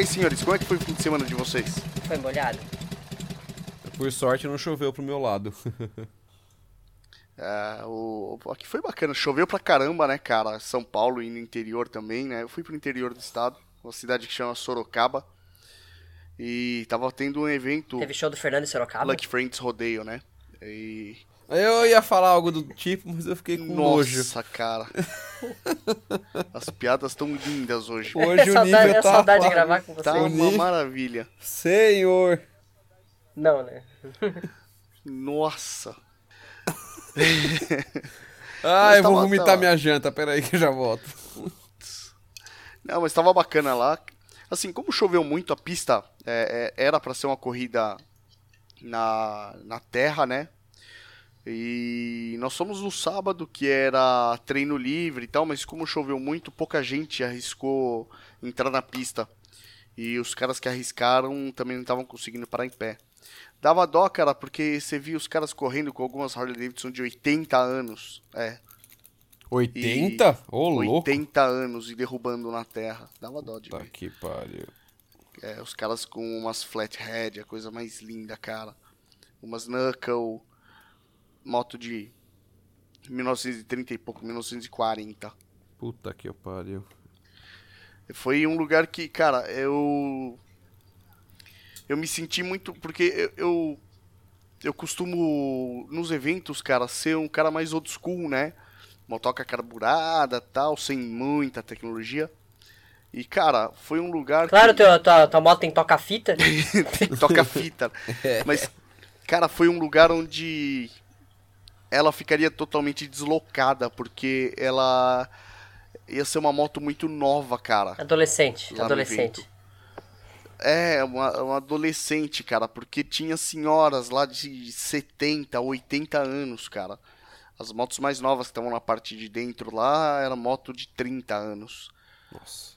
aí, senhores, como é que foi o fim de semana de vocês? Foi molhado? Por sorte não choveu pro meu lado. É, o, aqui foi bacana, choveu pra caramba, né, cara? São Paulo e no interior também, né? Eu fui pro interior do estado, uma cidade que chama Sorocaba. E tava tendo um evento. Teve show do Fernando em Sorocaba? Lucky Friends Rodeio, né? E. Eu ia falar algo do tipo, mas eu fiquei com nojo. Nossa, cara. As piadas estão lindas hoje. Hoje é o saudade, nível é tá... saudade de gravar com você. Tá uma maravilha. Senhor. Não, né? Nossa. Ah, eu vou tava- vomitar tava- minha janta, peraí que eu já volto. Não, mas tava bacana lá. Assim, como choveu muito, a pista é, é, era pra ser uma corrida na, na terra, né? E nós fomos no sábado, que era treino livre e tal, mas como choveu muito, pouca gente arriscou entrar na pista. E os caras que arriscaram também não estavam conseguindo parar em pé. Dava dó, cara, porque você via os caras correndo com algumas Harley Davidson de 80 anos. É, 80? Ô, louco. 80 anos e derrubando na terra. Dava dó de Tá ver. que pariu. É, os caras com umas flathead, a coisa mais linda, cara. Umas knuckle, moto de 1930 e pouco, 1940. Puta que pariu. Foi um lugar que, cara, eu. Eu me senti muito. Porque eu. Eu, eu costumo, nos eventos, cara, ser um cara mais old school, né? Motoca carburada tal, sem muita tecnologia. E, cara, foi um lugar Claro, que. tua, tua, tua moto tem toca-fita. toca fita. Mas, cara, foi um lugar onde ela ficaria totalmente deslocada, porque ela ia ser uma moto muito nova, cara. Adolescente, adolescente. É, uma, uma adolescente, cara, porque tinha senhoras lá de 70, 80 anos, cara. As motos mais novas que estavam na parte de dentro lá era moto de 30 anos. Nossa.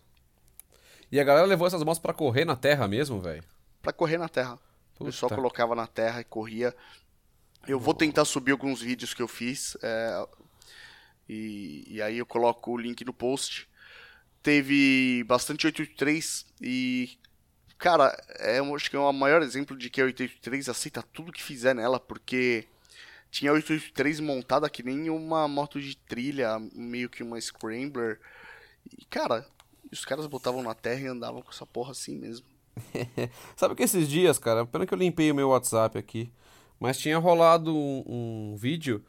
E a galera levou essas motos pra correr na terra mesmo, velho? Pra correr na terra. O pessoal Puta. colocava na terra e corria. Eu vou tentar subir alguns vídeos que eu fiz. é, e, e aí eu coloco o link no post. Teve bastante 883 e. Cara, é, acho que é o maior exemplo de que a 883 aceita tudo que fizer nela, porque tinha a 883 montada que nem uma moto de trilha, meio que uma Scrambler. E, cara, os caras botavam na terra e andavam com essa porra assim mesmo. Sabe que esses dias, cara, pena que eu limpei o meu WhatsApp aqui, mas tinha rolado um, um vídeo,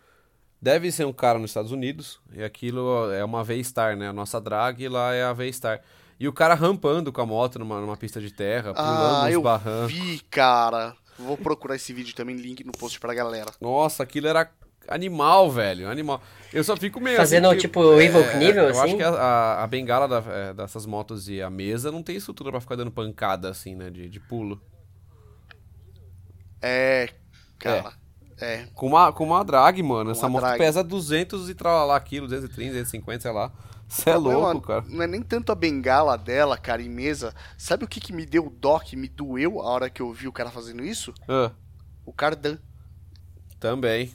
deve ser um cara nos Estados Unidos, e aquilo é uma V-Star, né? A nossa drag lá é a V-Star. E o cara rampando com a moto numa, numa pista de terra, pulando Ah, uns eu barrancos. vi, cara. Vou procurar esse vídeo também, link no post pra galera. Nossa, aquilo era animal, velho, animal. Eu só fico meio Fazendo, assim, que- tipo, Evil Knievel, Eu assim? acho que a, a- a bengala da- é, dessas motos e a mesa não tem estrutura pra ficar dando pancada, assim, né, de, de pulo. É, cara. É. Com uma, com uma drag, mano. Essa uma moto drag. pesa 200 e tralalá quilos, 230, 250, sei lá. Você é Não é louco, cara. Não é nem tanto a bengala dela, cara, em mesa. Sabe o que, que me deu dó, que me doeu a hora que eu vi o cara fazendo isso? Ah, O cardan. também.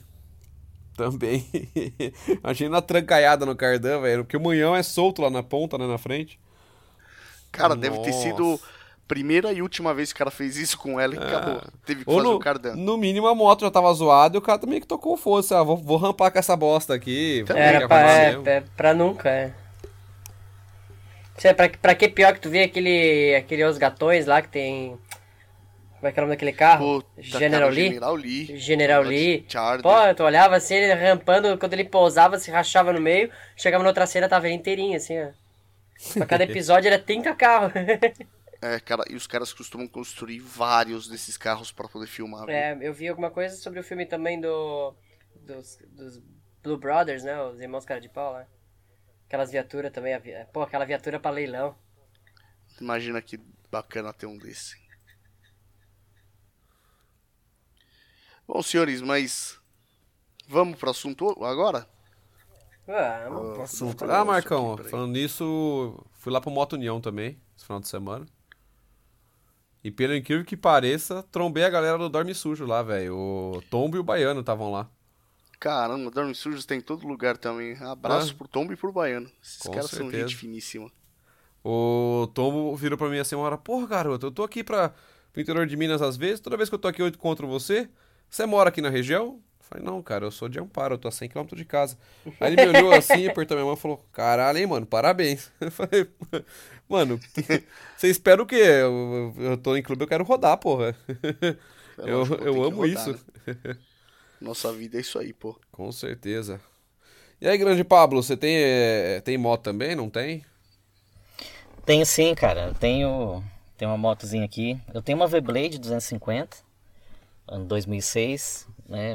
Também. Imagina a trancaiada no cardan, velho. Porque o munhão é solto lá na ponta, né, na frente. Cara, deve ter Nossa. sido primeira e última vez que o cara fez isso com ela e acabou. Teve que Ou fazer no, o cardan. no mínimo a moto já tava zoada e o cara também que tocou fosse. Ah, vou, vou rampar com essa bosta aqui. o Era pra, é, é, pra nunca, é. Sei, pra, pra que pior que tu vê aquele, aquele Os Gatões lá que tem. Como é que é o nome daquele carro? Puta, General cara, Lee? General Lee. General Lee. Charger. Pô, tu olhava assim, ele rampando, quando ele pousava, se rachava no meio, chegava na outra cena, tava ele inteirinho, assim, ó. Pra cada episódio era 30 carros. É, cara, e os caras costumam construir vários desses carros pra poder filmar. viu? é, eu vi alguma coisa sobre o filme também do. Dos, dos Blue Brothers, né? Os irmãos cara de pau lá. Aquelas viaturas também. a vi- Pô, aquela viatura pra leilão. Imagina que bacana ter um desse. Bom, senhores, mas vamos pro assunto agora? Vamos. Vou falar Ah, Marcão, falando nisso, fui lá pro Moto União também, esse final de semana. E pelo incrível que pareça, trombei a galera do Dorme Sujo lá, velho. O Tombo e o Baiano estavam lá. Caramba, Dorme Sujos tem em todo lugar também. Abraço Ah. pro Tombo e pro Baiano. Esses Com caras são certeza. gente finíssima. O Tombo virou pra mim assim uma hora, porra, garoto, eu tô aqui pra, pro interior de Minas às vezes, toda vez que eu tô aqui eu encontro você, você mora aqui na região? Eu falei, não, cara, eu sou de Amparo, eu tô a 100km de casa. Aí ele me olhou assim, apertou minha mão e falou, caralho, hein, mano, parabéns. Eu falei, mano, você espera o quê? Eu, eu tô em clube, eu quero rodar, porra. É Eu, lógico, eu amo rodar, isso. né? Nossa vida é isso aí, pô. Com certeza. E aí, grande Pablo, você tem, eh, tem moto também, não tem? Tenho sim, cara. Tenho, tenho uma motozinha aqui. Eu tenho uma V-Blade 250, ano 2006, né?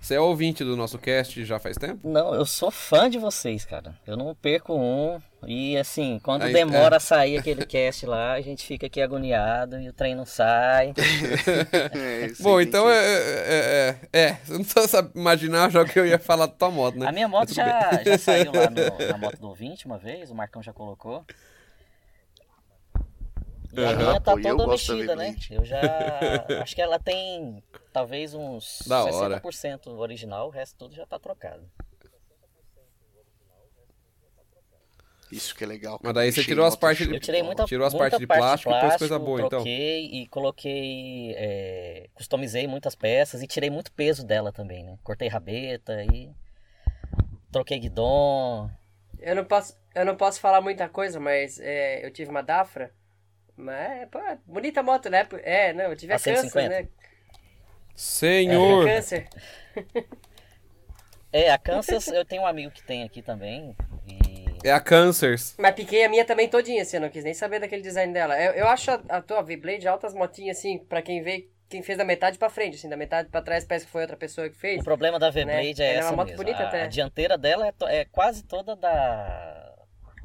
Você é ouvinte do nosso cast já faz tempo? Não, eu sou fã de vocês, cara. Eu não perco um. E assim, quando Aí, demora é. a sair aquele cast lá, a gente fica aqui agoniado e o trem não sai. É, Bom, então é, é, é, é, Você não precisa imaginar já o que eu ia falar da tua moto, né? A minha moto já, já saiu lá no- na moto do ouvinte uma vez, o Marcão já colocou. E a minha tá Pô, toda mexida, né? Eu já. Acho que ela tem talvez uns Da hora. 60% original, o resto tudo já tá trocado. Isso que é legal. Mas daí você tirou de as partes de- Eu tirei muita, Tirou as muita partes de parte plástico e pôs coisa boa, então. troquei e coloquei, é, customizei muitas peças e tirei muito peso dela também, né? Cortei rabeta e troquei guidon. Eu não posso, eu não posso falar muita coisa, mas é, eu tive uma Dafra. Mas, pô, bonita moto, né? É, não, eu tive a, A câncer, 150. né? Senhor! É, câncer. É, a Kansas eu tenho um amigo que tem aqui também. E É a Cancers. Mas piquei a minha também todinha, assim, eu não quis nem saber daquele design dela. Eu, eu acho a, a tua V-Blade altas motinhas, assim, pra quem vê, quem fez da metade pra frente, assim, da metade pra trás parece que foi outra pessoa que fez. o problema da V-Blade Né? é Ela é uma essa moto mesmo. bonita a, até. a dianteira dela é, to- é quase toda da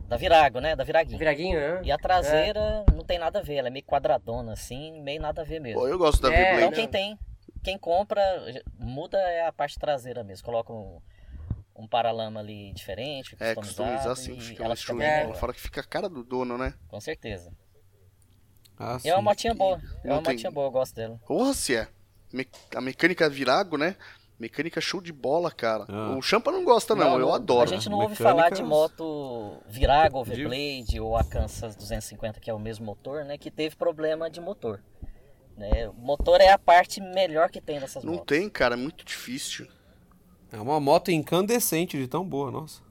da Virago, né? Da Viraguinho. Viraguinho, né? E a traseira não tem nada a ver, ela é meio quadradona assim, meio nada a ver mesmo. Pô, eu gosto da É, Então V-Blade. quem tem, quem compra, muda é a parte traseira mesmo. Coloca um, um paralama ali diferente, É, customizado, customizar assim, e fica ela mais fica bem de É. Fora que fica a cara do dono, né? com certeza. Ah, E é uma sim. motinha boa, é uma tem- motinha boa, eu gosto dela. Porra, se é. Me- A mecânica Virago, né? Mecânica show de bola, cara. Ah. O Champa não gosta, não. eu A adoro. gente não ouve Mecânicas- falar de moto Virago, De- V-Blade ou a Kansas 250, que é o mesmo motor, né? Que teve problema de motor. Né? O motor é a parte melhor que tem dessas Não motos. tem, cara. É muito difícil. É uma moto incandescente de tão boa, nossa.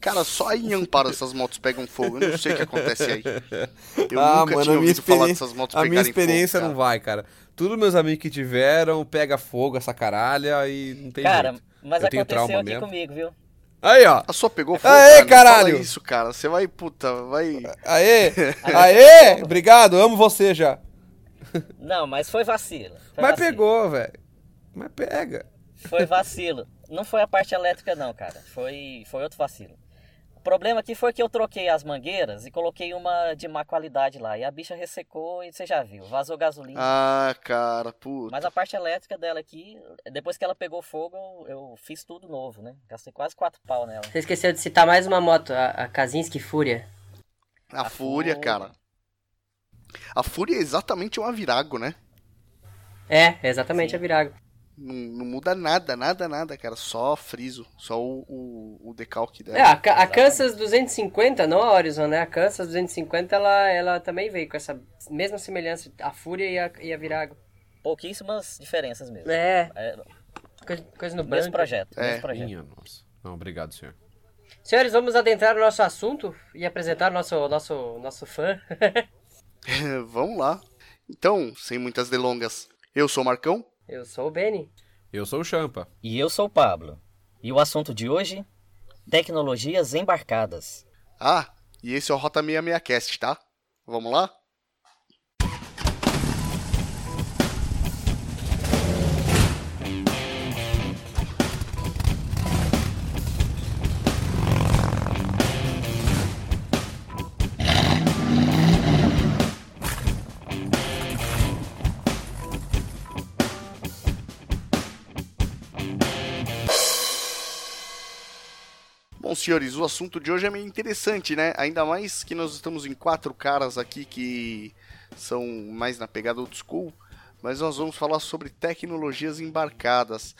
Cara, só em Amparo essas motos pegam fogo. Eu não sei o que acontece aí. Eu ah, nunca mano, tinha a minha ouvido falar experiência, dessas motos a minha experiência fogo, não vai, cara. Todos meus amigos que tiveram, pega fogo essa caralha e não tem Cara, jeito. mas Eu aconteceu aqui mesmo. comigo, viu? Aí, ó. A sua pegou fogo, Aê, cara? Caralho! Fala isso, cara. Você vai, puta, vai... Aê! Aê! Obrigado, amo você já. Não, mas foi vacilo. Foi Mas vacilo. pegou, velho. Mas pega. Foi vacilo. Não foi a parte elétrica não, cara. Foi, foi outro vacilo. O problema aqui foi que eu troquei as mangueiras e coloquei uma de má qualidade lá. E a bicha ressecou e você já viu, vazou gasolina. Ah, cara, puta. Mas a parte elétrica dela aqui, depois que ela pegou fogo, eu, eu fiz tudo novo, né? Gastei quase quatro pau nela. Você esqueceu de citar mais uma moto, a, a Kazinski Fúria. A, a Fúria, Fúria. cara. A Fúria é exatamente uma Virago, né? É, exatamente Sim. a Virago. Não, não muda nada, nada, nada, cara. Só friso. Só o, o, o decalque dela. É, a, a Kansas 250, não a Horizon, né? A Kansas 250, ela, ela também veio com essa mesma semelhança, a Fúria e a, e a Virago. Pouquíssimas diferenças mesmo. É, É, coisa, coisa no mesmo branco. projeto, É. mesmo projeto. Minha nossa. Não, obrigado, senhor. Senhores, vamos adentrar o nosso assunto e apresentar o nosso, nosso, nosso fã. Vamos lá. Então, sem muitas delongas, eu sou o Marcão. Eu sou o Benny. Eu sou o Champa. E eu sou o Pablo. E o assunto de hoje? Tecnologias embarcadas. Ah, e esse é o Rota 66 Cast, tá? Vamos lá? Senhores, o assunto de hoje é meio interessante, né? Ainda mais que nós estamos em quatro caras aqui que são mais na pegada old school, mas nós vamos falar sobre tecnologias embarcadas.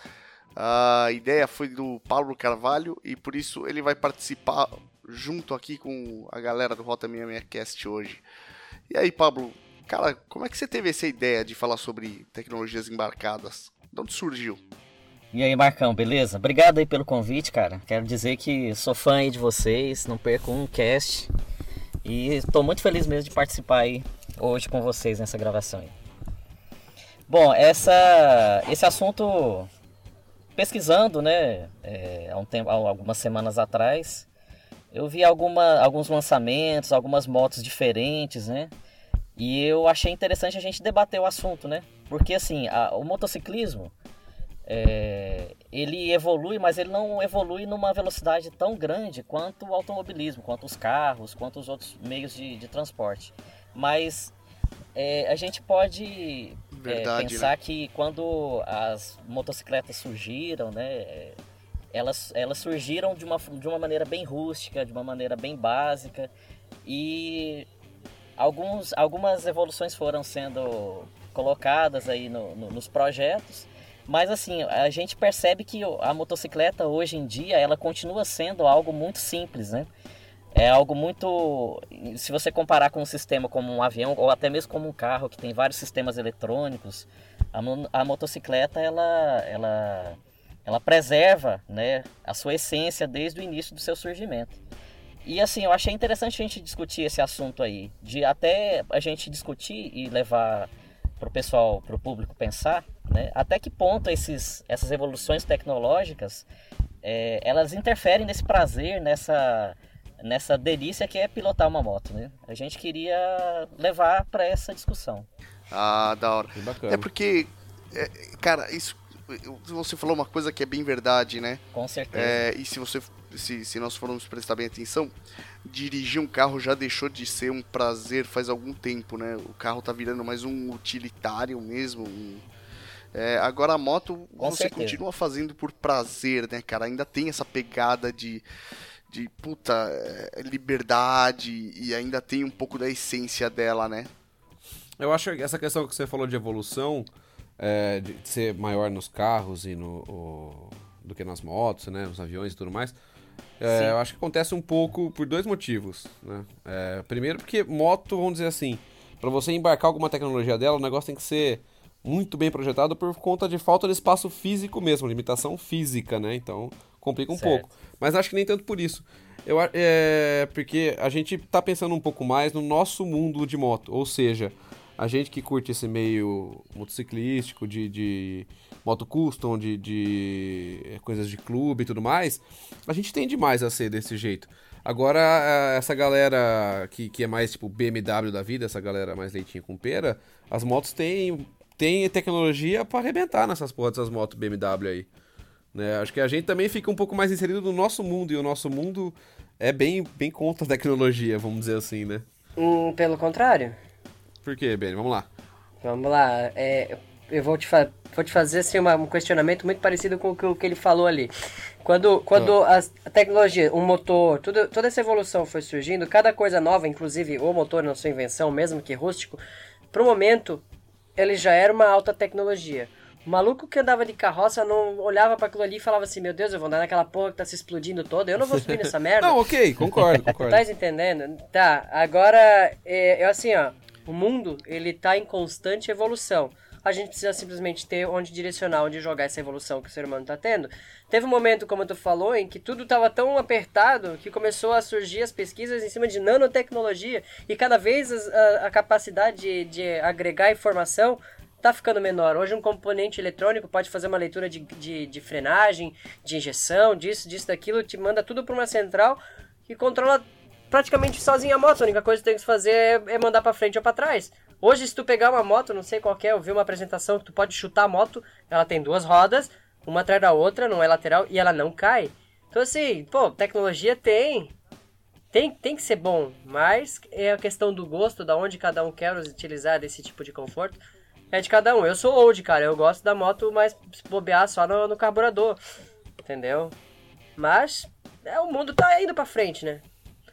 A ideia foi do Paulo Carvalho e por isso ele vai participar junto aqui com a galera do Rota 66 Cast hoje. E aí, Pablo, cara, como é que você teve essa ideia de falar sobre tecnologias embarcadas? De onde surgiu? E aí, Marcão, beleza? Obrigado aí pelo convite, cara. Quero dizer que sou fã aí de vocês, não perco um cast. E estou muito feliz mesmo de participar aí hoje com vocês nessa gravação aí. Bom, essa, esse assunto, pesquisando, né, é, há, um tempo, há algumas semanas atrás, eu vi alguma, alguns lançamentos, algumas motos diferentes, né, e eu achei interessante a gente debater o assunto, né, porque assim, a, o motociclismo, é, ele evolui, mas ele não evolui numa velocidade tão grande quanto o automobilismo, quanto os carros, quanto os outros meios de, de transporte. Mas é, a gente pode Verdade, é, pensar né? que quando as motocicletas surgiram, né, elas, elas surgiram de uma, de uma maneira bem rústica, de uma maneira bem básica e alguns, algumas evoluções foram sendo colocadas aí no, no, nos projetos mas assim, a gente percebe que a motocicleta hoje em dia ela continua sendo algo muito simples, né? É algo muito. Se você comparar com um sistema como um avião ou até mesmo como um carro que tem vários sistemas eletrônicos, a, a motocicleta ela, ela, ela preserva né, a sua essência desde o início do seu surgimento. E assim, eu achei interessante a gente discutir esse assunto aí, de até a gente discutir e levar para o pessoal, para o público pensar, né? até que ponto esses, essas evoluções tecnológicas é, elas interferem nesse prazer, nessa, nessa delícia que é pilotar uma moto. Né? A gente queria levar para essa discussão. Ah, da hora. É porque, é, cara, isso você falou uma coisa que é bem verdade, né? Com certeza. É, e se você se, se nós formos prestar bem atenção, dirigir um carro já deixou de ser um prazer faz algum tempo, né? O carro tá virando mais um utilitário mesmo. Um... É, agora a moto Com você certeza. continua fazendo por prazer, né, cara? Ainda tem essa pegada de, de puta é, liberdade e ainda tem um pouco da essência dela, né? Eu acho que essa questão que você falou de evolução, é, de ser maior nos carros e no, o, do que nas motos, né, nos aviões e tudo mais, é, eu acho que acontece um pouco por dois motivos. Né? É, primeiro, porque moto, vamos dizer assim, para você embarcar alguma tecnologia dela, o negócio tem que ser muito bem projetado por conta de falta de espaço físico mesmo, limitação física, né? Então complica um certo. pouco. Mas acho que nem tanto por isso. Eu, é, porque a gente tá pensando um pouco mais no nosso mundo de moto, ou seja, a gente que curte esse meio motociclístico, de, de moto custom, de, de eh, coisas de clube e tudo mais, a gente tende mais a ser desse jeito. Agora, essa galera que, que é mais tipo BMW da vida, essa galera mais leitinha com pera, as motos têm, têm tecnologia para arrebentar nessas porras dessas motos BMW aí. Né? Acho que a gente também fica um pouco mais inserido no nosso mundo, e o nosso mundo é bem, bem contra a tecnologia, vamos dizer assim, né? Hum, pelo contrário. Por quê, Ben? Vamos lá. Vamos lá. É, eu vou te, vou te fazer assim, uma, um questionamento muito parecido com o que, o que ele falou ali. Quando, quando ah. a, a, tecnologia, um motor, tudo, toda essa evolução foi surgindo, cada coisa nova, inclusive o motor na sua invenção, mesmo que rústico, pro momento, ele já era uma alta tecnologia. O maluco que andava de carroça não olhava para aquilo ali e falava assim: Meu Deus, eu vou andar naquela porra que tá se explodindo toda, eu não vou subir nessa merda. não, ok, concordo, concordo. tá entendendo? Tá, agora, é, é assim, ó. O mundo, ele tá em constante evolução a gente precisa simplesmente ter onde direcionar, onde jogar essa evolução que o ser humano está tendo. Teve um momento, como tu falou, em que tudo estava tão apertado que começou a surgir as pesquisas em cima de nanotecnologia e cada vez a, a capacidade de, de agregar informação está ficando menor. Hoje um componente eletrônico pode fazer uma leitura de, de, de frenagem, de injeção, disso, disso, daquilo, te manda tudo para uma central que controla praticamente sozinho a moto. A única coisa que tem que fazer é, é mandar para frente ou para trás. Hoje, se tu pegar uma moto, não sei qual é, eu vi uma apresentação que tu pode chutar a moto, ela tem duas rodas, uma atrás da outra, não é lateral, e ela não cai. Então, assim, pô, tecnologia tem. Tem, tem que ser bom, mas é a questão do gosto, da onde cada um quer utilizar desse tipo de conforto, é de cada um. Eu sou old, cara, eu gosto da moto mais bobear só no, no carburador, entendeu? Mas é, o mundo tá indo pra frente, né?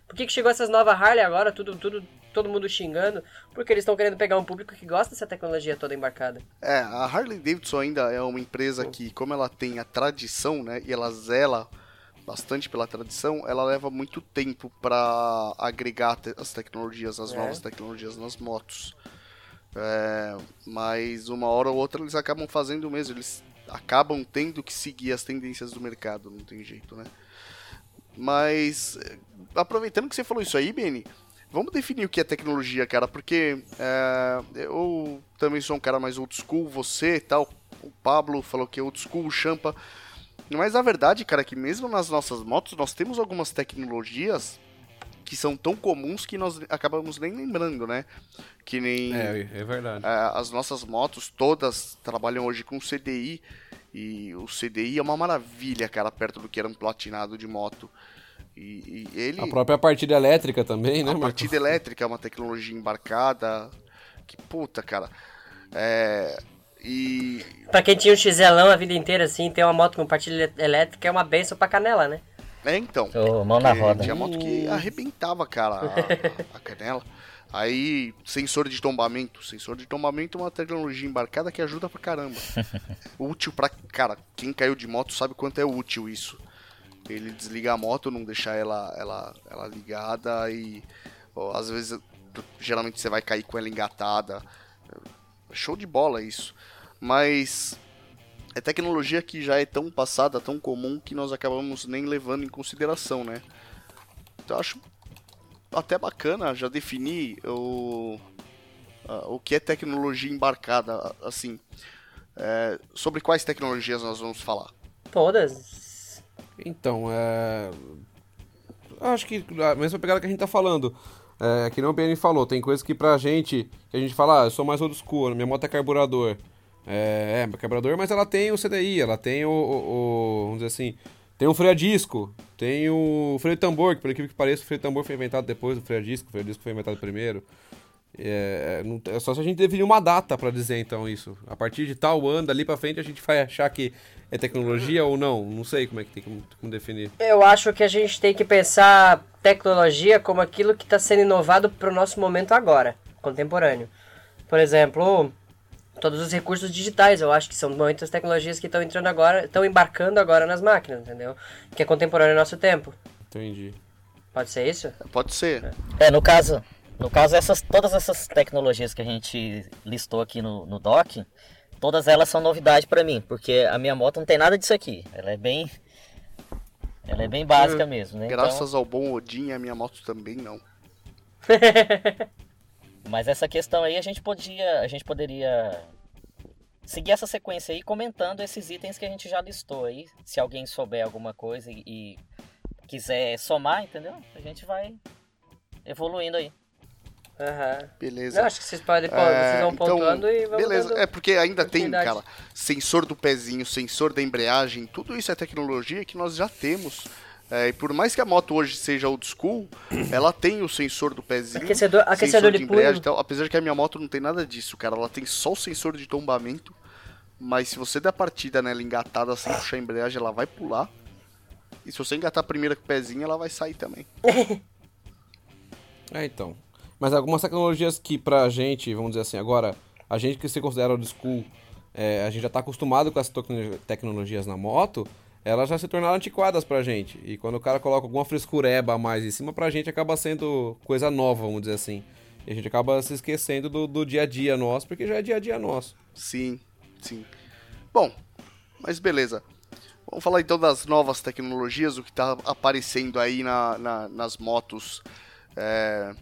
Por que, que chegou essas novas Harley agora, tudo, tudo todo mundo xingando, porque eles estão querendo pegar um público que gosta dessa tecnologia toda embarcada. É, a Harley Davidson ainda é uma empresa que, como ela tem a tradição, né, e ela zela bastante pela tradição, ela leva muito tempo para agregar te as tecnologias, as É. novas tecnologias nas motos. É, mas uma hora ou outra eles acabam fazendo mesmo, eles acabam tendo que seguir as tendências do mercado, não tem jeito, né? Mas, eh, aproveitando que você falou isso aí, Beni, vamos definir o que é tecnologia, cara, porque é, eu também sou um cara mais old school, você e tal, o Pablo falou que é old school, o Champa. Mas a verdade, cara, é que mesmo nas nossas motos nós temos algumas tecnologias que são tão comuns que nós acabamos nem lembrando, né? Que nem É, é verdade. é, as nossas motos todas trabalham hoje com CDI e o CDI é uma maravilha, cara, perto do que era um platinado de moto. E, e ele A própria partida elétrica também, né, a Marco? partida elétrica é uma tecnologia embarcada. Que puta, cara. É. E. Pra quem tinha um XLão a vida inteira, assim, ter uma moto com partilha elétrica é uma benção pra canela, né? É então. Mão na roda. Tinha moto que arrebentava, cara, a, a canela. Aí, sensor de tombamento. Sensor de tombamento é uma tecnologia embarcada que ajuda pra caramba. útil pra. Cara, quem caiu de moto sabe quanto é útil isso. Ele desliga a moto, não deixar ela, ela, ela ligada e. ó, às vezes, geralmente você vai cair com ela engatada. Show de bola isso. Mas é tecnologia que já é tão passada, tão comum, que nós acabamos nem levando em consideração, né? Então acho até bacana já definir o, a- o que é tecnologia embarcada, assim. É, sobre quais tecnologias nós vamos falar? Todas. Então, é. Acho que a mesma pegada que a gente tá falando. É, que nem o BN falou, tem coisas que pra gente, que a gente fala, ah, eu sou mais old school, minha moto é carburador. É, é carburador, mas ela tem o CDI, ela tem o, o- o- Vamos dizer assim. Tem o freio a disco, tem o freio tambor, que por incrível que pareça, o freio tambor foi inventado depois do freio a disco, o freio a disco foi inventado primeiro. É, não- é só se a gente definir uma data pra dizer então isso. A partir de tal ano, dali pra frente, a gente vai achar que é tecnologia ou não. Não sei como é que tem como, como definir. Eu acho que a gente tem que pensar tecnologia como aquilo que está sendo inovado para o nosso momento agora, contemporâneo. Por exemplo, todos os recursos digitais, eu acho que são muitas tecnologias que estão entrando agora, estão embarcando agora nas máquinas, entendeu? Que é contemporâneo ao nosso tempo. Entendi. Pode ser isso? Pode ser. É, no caso, no caso essas, todas essas tecnologias que a gente listou aqui no, no doc, todas elas são novidade pra mim, porque a minha moto não tem nada disso aqui. Ela é bem ela é bem básica mesmo, né? Então, Graças ao bom Odin, a minha moto também não. mas essa questão aí a gente podia, a gente poderia seguir essa sequência aí comentando esses itens que a gente já listou aí. Se alguém souber alguma coisa e, e quiser somar, entendeu? A gente vai evoluindo aí. Aham. Beleza. Eu acho que vocês podem, pô, É, vocês vão então, pontuando e vamos Beleza, é porque ainda tem, cara, sensor do pezinho, sensor da embreagem, tudo isso é tecnologia que nós já temos. É, e por mais que a moto hoje seja old school, ela tem o sensor do pezinho, Aquecedor- sensor aquecedor de embreagem e tal. Apesar de que a minha moto não tem nada disso, cara. Ela tem só o sensor de tombamento. Mas se você der partida nela engatada sem puxar a embreagem, ela vai pular. E se você engatar a primeira com o pezinho, ela vai sair também. É, então. Mas algumas tecnologias que pra gente, vamos dizer assim, agora, a gente que se considera old school, é, a gente já tá acostumado com essas tecno- tecnologias na moto, elas já se tornaram antiquadas pra gente. E quando o cara coloca alguma frescureba a mais em cima, pra gente acaba sendo coisa nova, vamos dizer assim. E a gente acaba se esquecendo do, do dia a dia nosso, porque já é dia a dia nosso. Sim, sim. Bom, mas beleza. Vamos falar então das novas tecnologias, o que está aparecendo aí na, na- nas motos, é,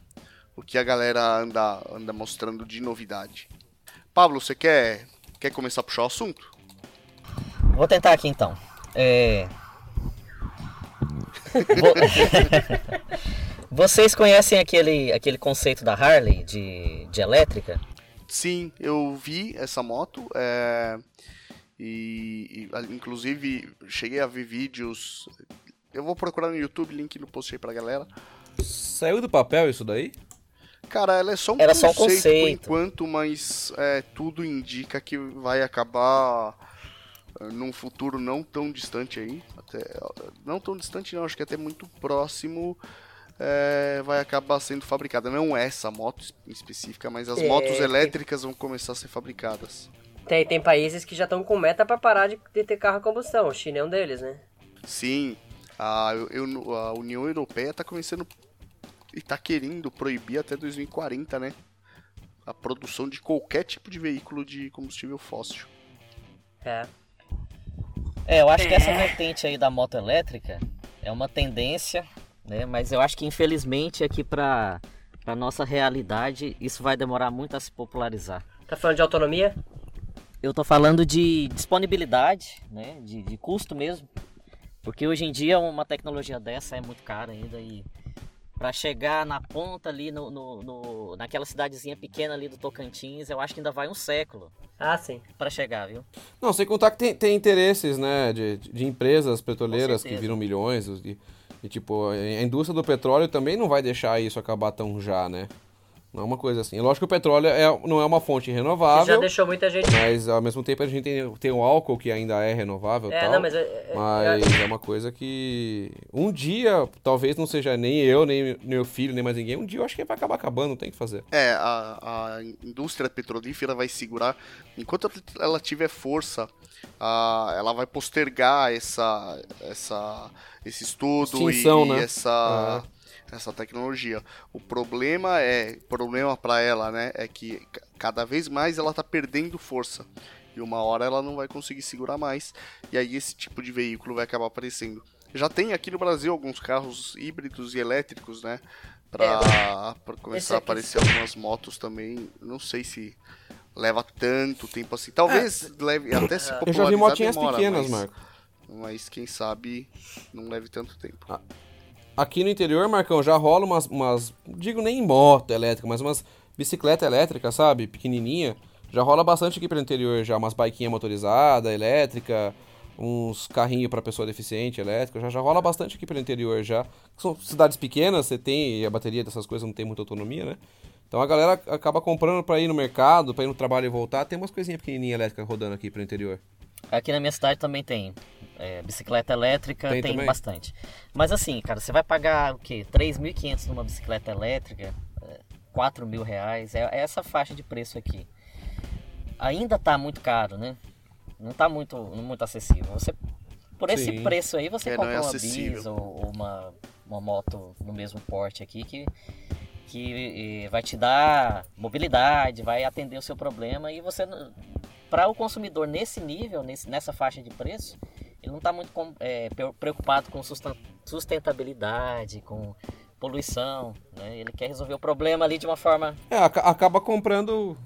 o que a galera anda, anda mostrando de novidade. Pablo, você quer, quer começar a puxar o assunto? Vou tentar aqui então. É... Vo- Vocês conhecem aquele, aquele conceito da Harley de, de elétrica? Sim, eu vi essa moto, é, e, e, inclusive cheguei a ver vídeos. Eu vou procurar no YouTube, link no post aí pra galera. Saiu do papel isso daí? Cara, ela é só um Era só um conceito, conceito. por enquanto, mas é, tudo indica que vai acabar é, num futuro não tão distante aí. Até, não tão distante não, acho que até muito próximo é, vai acabar sendo fabricada. Não essa moto em específica, mas as É, motos tem- elétricas vão começar a ser fabricadas. Tem, tem países que já estão com meta para parar de, de ter carro a combustão. O China é um deles, né? Sim. A, eu, a União Europeia está começando e está querendo proibir até 2040, né? A produção de qualquer tipo de veículo de combustível fóssil. É. É, eu acho que essa vertente aí da moto elétrica é uma tendência, né? Mas eu acho que infelizmente aqui para para nossa realidade isso vai demorar muito a se popularizar. Tá falando de autonomia? Eu tô falando de disponibilidade, né? De, de custo mesmo. Porque hoje em dia uma tecnologia dessa é muito cara ainda e para chegar na ponta ali no, no, no, naquela cidadezinha pequena ali do Tocantins, eu acho que ainda vai um século. Ah, sim. Para chegar, viu? Não, sem contar que tem, tem interesses, né, de, de empresas petroleiras que viram milhões e, e, tipo, a indústria do petróleo também não vai deixar isso acabar tão já, né? Não é uma coisa assim. Lógico que o petróleo é, não é uma fonte renovável. já deixou muita gente. Mas ao mesmo tempo a gente tem, tem o álcool que ainda é renovável. É, tal, não, mas. É, é, mas é, é uma coisa que. Um dia, talvez não seja nem eu, nem meu filho, nem mais ninguém. Um dia eu acho que vai acabar acabando, não tem que fazer. É, a, a indústria petrolífera vai segurar. Enquanto ela tiver força, a, ela vai postergar essa, essa, esse estudo Extinção, e né? essa. Uhum essa tecnologia. O problema é, problema para ela, né, é que cada vez mais ela tá perdendo força. E uma hora ela não vai conseguir segurar mais. E aí esse tipo de veículo vai acabar aparecendo. Já tem aqui no Brasil alguns carros híbridos e elétricos, né? Pra, é, pra começar a aparecer algumas motos também. Não sei se leva tanto tempo assim. Talvez é, leve até se popularizar Eu já vi motinhas demora, pequenas, mas, Marco. Mas quem sabe não leve tanto tempo. Ah, Aqui no interior, Marcão, já rola umas, umas digo nem moto elétrica, mas umas bicicleta elétrica, sabe? Pequenininha. Já rola bastante aqui pelo interior já, umas baiquinha motorizada, elétrica, uns carrinhos para pessoa deficiente, elétrica, já, já rola bastante aqui pelo interior já. São cidades pequenas, você tem, a bateria dessas coisas não tem muita autonomia, né? Então a galera acaba comprando para ir no mercado, para ir no trabalho e voltar. Tem umas coisinhas pequenininhas elétricas rodando aqui pelo interior. Aqui na minha cidade também tem. É, bicicleta elétrica tem, tem bastante. Mas assim, cara, você vai pagar o quê? 3.500 numa bicicleta elétrica? É, 4 mil reais? É, é, essa faixa de preço aqui. Ainda tá muito caro, né? Não tá muito, muito acessível. Você, por esse Sim. preço aí, você é, compra é uma bis ou, ou, uma, uma moto no mesmo porte aqui que, que vai te dar mobilidade, vai atender o seu problema e você para o consumidor nesse nível, nesse, nessa faixa de preço, ele não está muito com, é, preocupado com sustentabilidade, com poluição, né? Ele quer resolver o problema ali de uma forma... É, acaba comprando...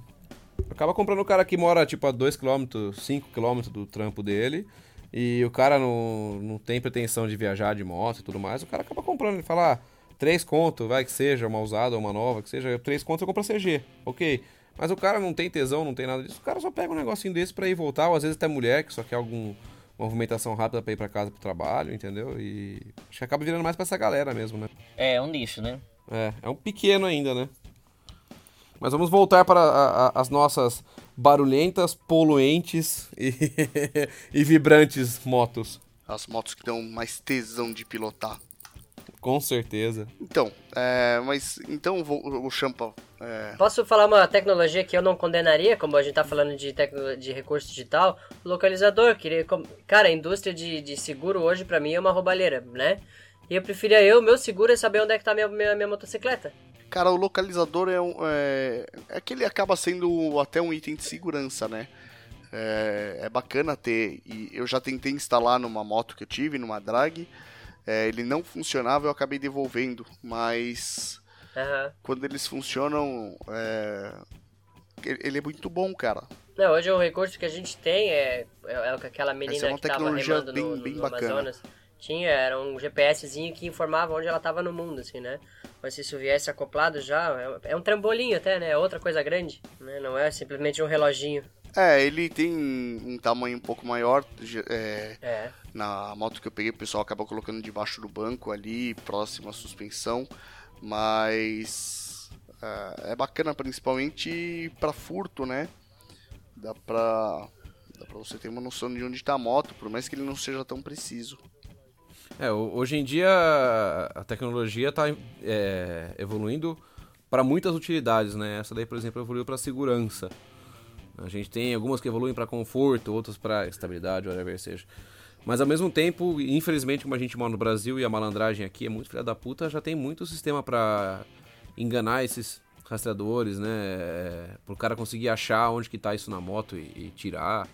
Acaba comprando o cara que mora, tipo, a 2km, 5km do trampo dele, e o cara não, não tem pretensão de viajar de moto e tudo mais, o cara acaba comprando, ele fala, ah, 3 conto, vai que seja, uma usada uma nova, que seja, 3 conto eu compro a CG, ok. Mas o cara não tem tesão, não tem nada disso. O cara só pega um negocinho desse pra ir voltar, ou às vezes até mulher que só quer alguma movimentação rápida pra ir pra casa pro trabalho, entendeu? E acho que acaba virando mais pra essa galera mesmo, né? É, é um nicho, né? É, é um pequeno ainda, né? Mas vamos voltar para a, a, as nossas barulhentas, poluentes e, e vibrantes motos. As motos que dão mais tesão de pilotar. Com certeza. Então, é, mas então o Champa. É... Posso falar uma tecnologia que eu não condenaria, como a gente tá falando de, tecno, de recurso digital? Localizador. Queria, cara, a indústria de, de seguro hoje para mim é uma roubalheira, né? E eu preferia eu, meu seguro, é saber onde é que tá minha, minha, minha motocicleta. Cara, o localizador é, um, é, é que ele acaba sendo até um item de segurança, né? É, é bacana ter. E eu já tentei instalar numa moto que eu tive, numa drag. É, ele não funcionava, eu acabei devolvendo, mas uhum. quando eles funcionam, é, ele é muito bom, cara. Não, hoje o recurso que a gente tem é, é, é aquela menina é que estava remando bem, no, bem no Amazonas. Tinha, era um GPSzinho que informava onde ela estava no mundo, assim, né? Mas se isso viesse acoplado já, é, é um trambolinho até, né? É outra coisa grande, né? Não é simplesmente um reloginho. É, ele tem um tamanho um pouco maior. É, é. Na moto que eu peguei, o pessoal acaba colocando debaixo do banco ali, próximo à suspensão. Mas é, é bacana, principalmente para furto, né? Dá pra, dá pra você ter uma noção de onde está a moto, por mais que ele não seja tão preciso. É, hoje em dia a tecnologia está é, evoluindo para muitas utilidades, né? Essa daí, por exemplo, evoluiu para segurança. A gente tem algumas que evoluem para conforto, outras para estabilidade, whatever seja. Mas ao mesmo tempo, infelizmente, como a gente mora no Brasil e a malandragem aqui é muito filha da puta, já tem muito sistema pra enganar esses rastreadores, né? É, pro cara conseguir achar onde que tá isso na moto e, e tirar.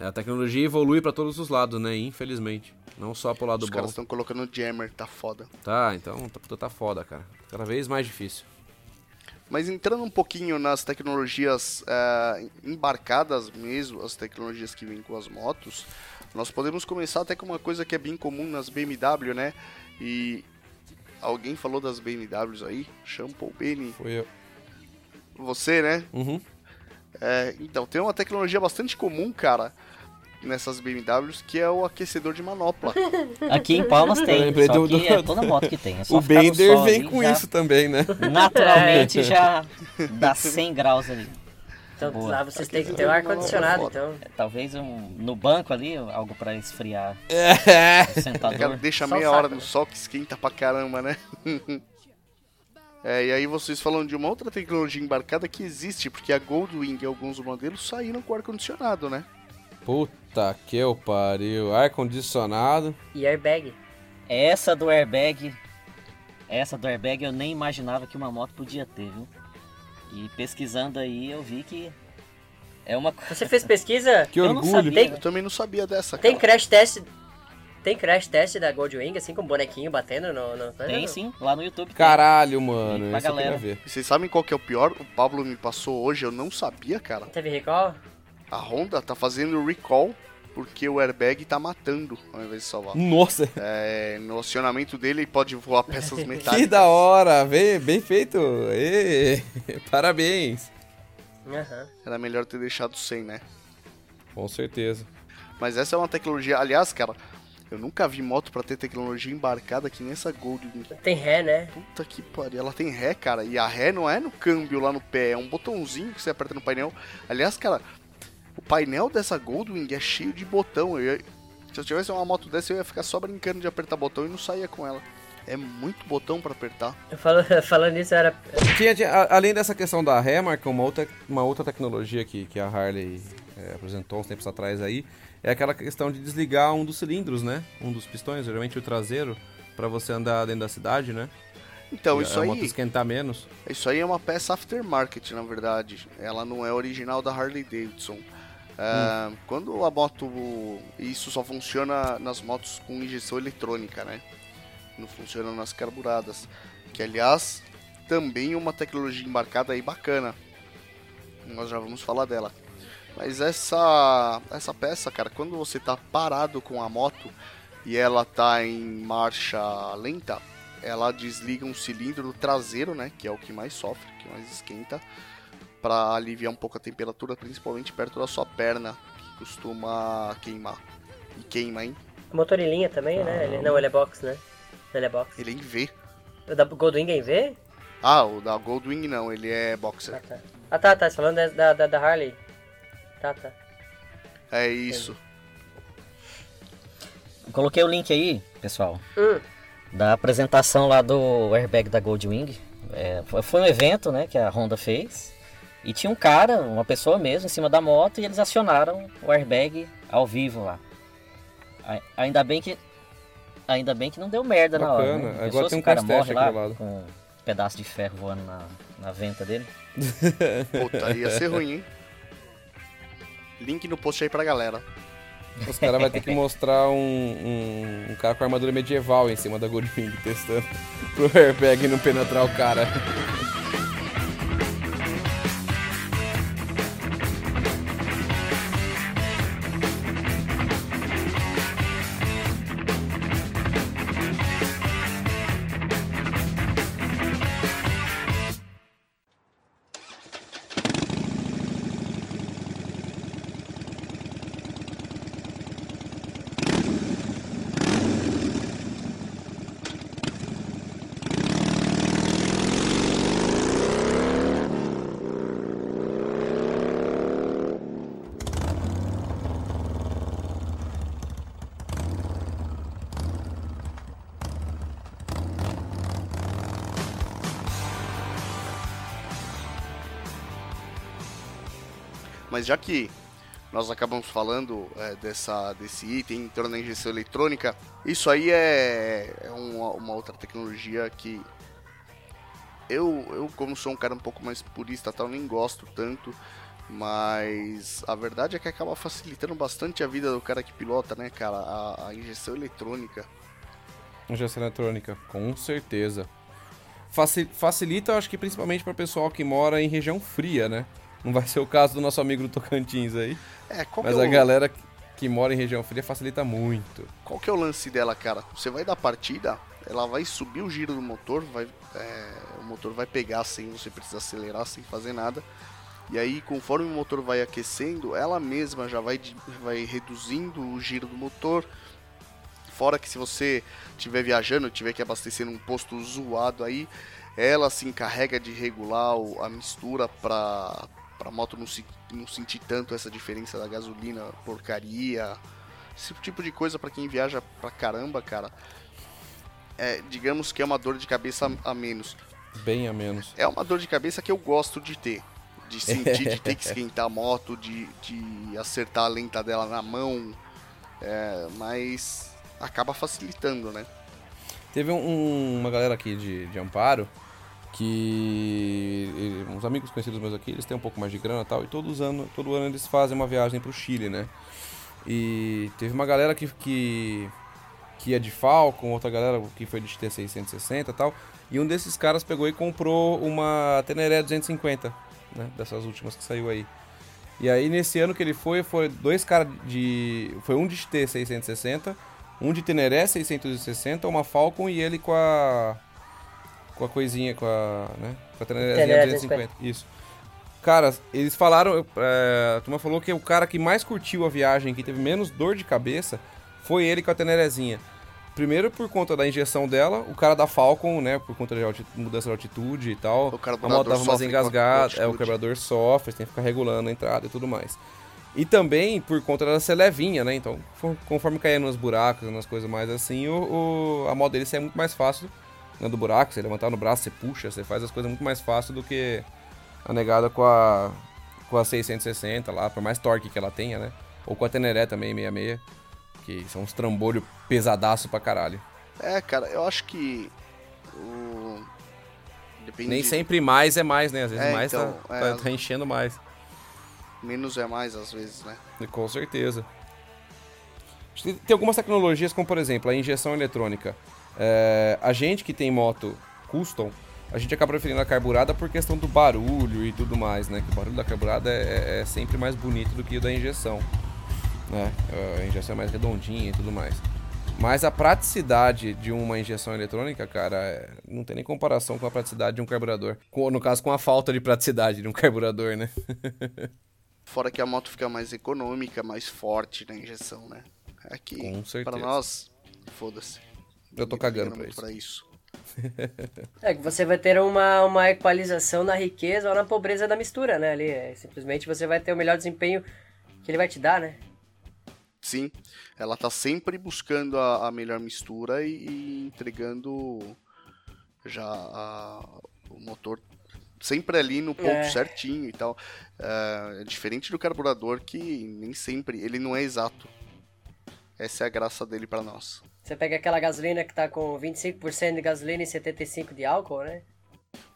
A tecnologia evolui pra todos os lados, né? Infelizmente. Não só pro lado Os bom. caras estão colocando jammer, tá foda. Tá, então tá, tá foda, cara. Cada vez mais difícil. Mas entrando um pouquinho nas tecnologias eh, embarcadas mesmo, as tecnologias que vêm com as motos, nós podemos começar até com uma coisa que é bem comum nas BMW, né? E alguém falou das BMWs aí? Shampoo Benny. Foi eu. Você, né? Uhum. É, então, tem uma tecnologia bastante comum, cara, nessas BMWs, que é o aquecedor de manopla. Aqui em Palmas tem, só do- que do- é toda moto que tem. É O Bender sol vem com já- isso também, né? Naturalmente já dá 100 graus ali. Então Boa. lá vocês têm que ter um ar-condicionado, então. É, Talvez um, no banco ali, algo pra esfriar É. o sentador. O cara deixa meia saco, hora né? no sol que esquenta pra caramba, né? é, e aí vocês falam de uma outra tecnologia embarcada que existe, porque a Goldwing e alguns modelos saíram com ar-condicionado, né? Puta que eu pariu. Ar-condicionado. E airbag. Essa do airbag, essa do airbag eu nem imaginava que uma moto podia ter, viu? E pesquisando aí eu vi que é uma coisa. Você fez pesquisa? Que Eu não orgulho. sabia. Eu também não sabia dessa, Tem cara. crash test. Tem crash test da Goldwing, assim, com bonequinho batendo no. no... Tem sim, lá no YouTube. tem. Caralho, mano. Pra Isso eu queria galera. ver. E Vocês sabem qual que é o pior? O Pablo me passou hoje, eu não sabia, cara. Teve recall? A Honda tá fazendo recall porque o airbag tá matando ao invés de salvar. Nossa, É, no acionamento dele pode voar peças metálicas. que da hora. Bem, bem feito. Ê, parabéns. Aham. Era melhor ter deixado sem, né? Com certeza. Mas essa é uma tecnologia. Aliás, cara, eu nunca vi moto pra ter tecnologia embarcada aqui nessa Goldwing. Tem ré, né? Puta que pariu. Ela tem ré, cara. E a ré não é no câmbio lá no pé, é um botãozinho que você aperta no painel. Aliás, cara, o painel dessa Goldwing é cheio de botão. Eu ia- Se eu tivesse uma moto dessa, eu ia ficar só brincando de apertar botão e não saía com ela. É muito botão pra apertar. Eu falo, falando nisso, era. Tinha, tinha- a- além dessa questão da ré, Marcão, uma outra, uma outra tecnologia que, que a Harley é, apresentou uns tempos atrás aí, é aquela questão de desligar um dos cilindros, né? Um dos pistões, geralmente o traseiro, pra você andar dentro da cidade, né? Então, E isso a moto aí, esquentar menos. isso aí é uma peça aftermarket, na verdade. Ela não é original da Harley Davidson. É, Quando a moto. Isso só funciona nas motos com injeção eletrônica, né? Não funciona nas carburadas. Que, aliás, também é uma tecnologia embarcada aí bacana. Nós já vamos falar dela. Mas essa, essa peça, cara, quando você tá parado com a moto e ela tá em marcha lenta, ela desliga um cilindro traseiro, né? Que é o que mais sofre, que mais esquenta, para aliviar um pouco a temperatura, principalmente perto da sua perna, que costuma queimar. E queima, hein? Motor em linha também, né? Ele, não, ele é box, né? Ele é box. Ele é em V. O da Goldwing é em V? Ah, o da Goldwing não, ele é boxer. Ah, tá. Ah, tá, tá. Você falando da, da, da- Harley. Tá, tá. É isso. Coloquei o link aí, pessoal, Hum, da apresentação lá do airbag da Goldwing. É, foi- foi um evento, né, que a Honda fez. E tinha um cara, uma pessoa mesmo, em cima da moto e eles acionaram o airbag ao vivo lá. Ai- Ainda bem que ainda bem que não deu merda na hora. Bacana. Né? Agora Pensou tem se um o cara morre aqui lá do lado. com um pedaço de ferro voando na, na venta dele. Puta, ia ser ruim, hein? Link no post aí pra galera. Os caras vão ter que mostrar um, um, um cara com armadura medieval em cima da Goldwing testando pro airbag não penetrar o cara. Mas já que nós acabamos falando é, dessa, desse item em torno da injeção eletrônica. Isso aí é, é uma, uma, outra tecnologia que eu, eu, como sou um cara um pouco mais purista, tal, nem gosto tanto. Mas a verdade é que acaba facilitando bastante a vida do cara que pilota, né, cara? A, a injeção eletrônica. Injeção eletrônica, com certeza. Facilita, eu acho que principalmente para o pessoal que mora em região fria, né? Não vai ser o caso do nosso amigo do Tocantins aí. É, qual Mas é a galera que mora em região fria facilita muito. Qual que é o lance dela, cara? Você vai dar partida, ela vai subir o giro do motor, vai, é, o motor vai pegar sem você precisar acelerar, sem fazer nada. E aí, conforme o motor vai aquecendo, ela mesma já vai, vai reduzindo o giro do motor. Fora que se você estiver viajando, tiver que abastecer num posto zoado aí, ela se encarrega de regular a mistura para a moto não, se, não sentir tanto essa diferença da gasolina, porcaria, esse tipo de coisa para quem viaja pra caramba, cara. É, digamos que é uma dor de cabeça a menos. Bem a menos. É uma dor de cabeça que eu gosto de ter de sentir, de ter que esquentar a moto, de, de acertar a lenta dela na mão, é, mas acaba facilitando, né? Teve um, uma galera aqui de, de Amparo que uns amigos conhecidos meus aqui, eles têm um pouco mais de grana e tal, e todos ano, todo ano eles fazem uma viagem pro Chile, né? E teve uma galera que, que, que ia de Falcon, outra galera que foi de T660 e tal, e um desses caras pegou e comprou uma Teneré 250 né? Dessas últimas que saiu aí. E aí nesse ano que ele foi, foi dois caras de. Foi um de T 660, um de Teneré 660, uma Falcon e ele com a. Com a coisinha, com a. né? Com a Teneré 250. Isso. Cara, eles falaram. É, a turma falou que o cara que mais curtiu a viagem, que teve menos dor de cabeça, foi ele com a Tenerezinha. Primeiro por conta da injeção dela, o cara da Falcon, né, por conta de mudança de altitude e tal, o cara a moto dava umas engasgadas, é, o quebrador sofre, tem que ficar regulando a entrada e tudo mais. E também por conta dela ser levinha, né, então conforme caía nos buracos, nas coisas mais assim, o, o a moto dele é muito mais fácil né, do buraco, você levantar no braço, você puxa, você faz as coisas muito mais fácil do que a negada com a, com a 660 lá, por mais torque que ela tenha, né, ou com a Teneré também, 66 que são uns trambolho pesadaço pra caralho. É, cara, eu acho que. O... Depende... Nem sempre mais é mais, né? Às vezes é, mais tá, então, tá, é, tá, enchendo mais. Menos é mais, às vezes, né? Com certeza. Tem algumas tecnologias, como por exemplo a injeção eletrônica. É, a gente que tem moto custom, a gente acaba preferindo a carburada por questão do barulho e tudo mais, né? Que o barulho da carburada é, é sempre mais bonito do que o da injeção né? A injeção é mais redondinha e tudo mais. Mas a praticidade de uma injeção eletrônica, cara, é, não tem nem comparação com a praticidade de um carburador. No caso, com a falta de praticidade de um carburador, né? Fora que a moto fica mais econômica, mais forte na injeção, né? Aqui, com certeza. para nós, foda-se. Eu tô cagando pra isso. Pra isso. é que você vai ter uma, uma equalização na riqueza ou na pobreza da mistura, né? Ali, é, simplesmente você vai ter o melhor desempenho que ele vai te dar, né? Sim, ela tá sempre buscando a, a melhor mistura e, e, entregando já a, o motor sempre ali no ponto é. certinho e tal. É, é, diferente do carburador que nem sempre, ele não é exato. Essa é a graça dele para nós. Você pega aquela gasolina que tá com 25% de gasolina e 75% de álcool, né?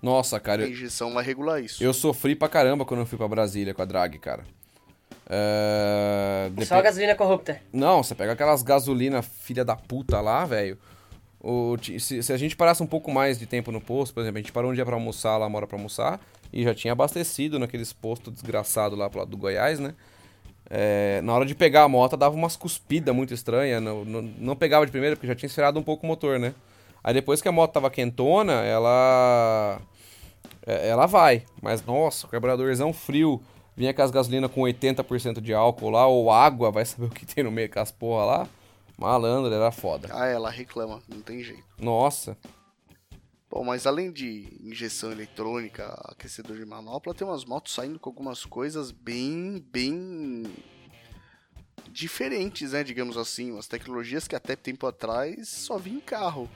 Nossa, cara. A injeção vai regular isso. Eu sofri pra caramba quando eu fui pra Brasília com a drag, cara. Uh, Só a gasolina corrupta. Não, você pega aquelas gasolina filha da puta lá, velho. Se, se, a gente parasse um pouco mais de tempo no posto, por exemplo, a gente parou um dia pra almoçar lá, uma hora pra almoçar, e já tinha abastecido naqueles postos desgraçados lá pro lado do Goiás, né? É, na hora de pegar a moto, dava umas cuspidas muito estranhas. Não, não, não, pegava de primeira, porque já tinha esfriado um pouco o motor, né? Aí depois que a moto tava quentona, ela. É, ela vai. Mas, nossa, o carburedorzão frio vinha com as gasolinas com 80% de álcool lá, ou água, vai saber o que tem no meio com as porra lá. Malandro, era foda. Ah, ela reclama, não tem jeito. Nossa. Bom, mas além de injeção eletrônica, aquecedor de manopla, tem umas motos saindo com algumas coisas bem, bem diferentes, né, digamos assim, umas tecnologias que até tempo atrás só vinha em carro.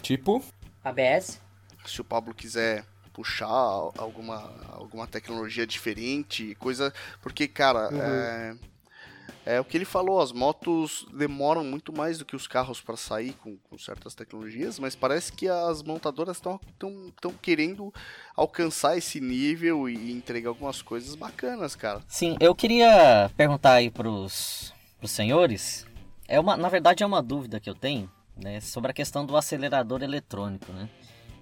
Tipo? ABS. Se o Pablo quiser puxar alguma, alguma tecnologia diferente, coisa. Porque, cara, uhum. é, É o que ele falou, as motos demoram muito mais do que os carros para sair com, com, certas tecnologias, mas parece que as montadoras estão querendo alcançar esse nível e entregar algumas coisas bacanas, cara. Sim, eu queria perguntar aí pros, pros senhores, é uma, na verdade é uma dúvida que eu tenho, né, sobre a questão do acelerador eletrônico, né?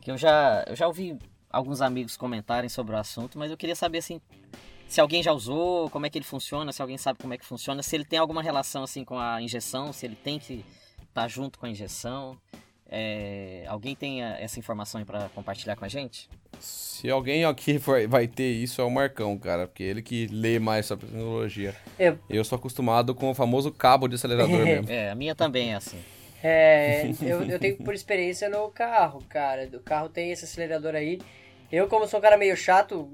Que eu já, eu já ouvi alguns amigos comentarem sobre o assunto, mas eu queria saber assim, se alguém já usou, como é que ele funciona, se alguém sabe como é que funciona, se ele tem alguma relação assim com a injeção, se ele tem que estar tá junto com a injeção. É, alguém tem essa informação aí para compartilhar com a gente? Se alguém aqui for, vai ter isso, é o Marcão, cara, porque ele que lê mais sobre tecnologia. Eu, eu sou acostumado com o famoso cabo de acelerador mesmo. É, a minha também é assim. É, eu, eu tenho por experiência no carro, cara. O carro tem esse acelerador aí. Eu, como sou um cara meio chato,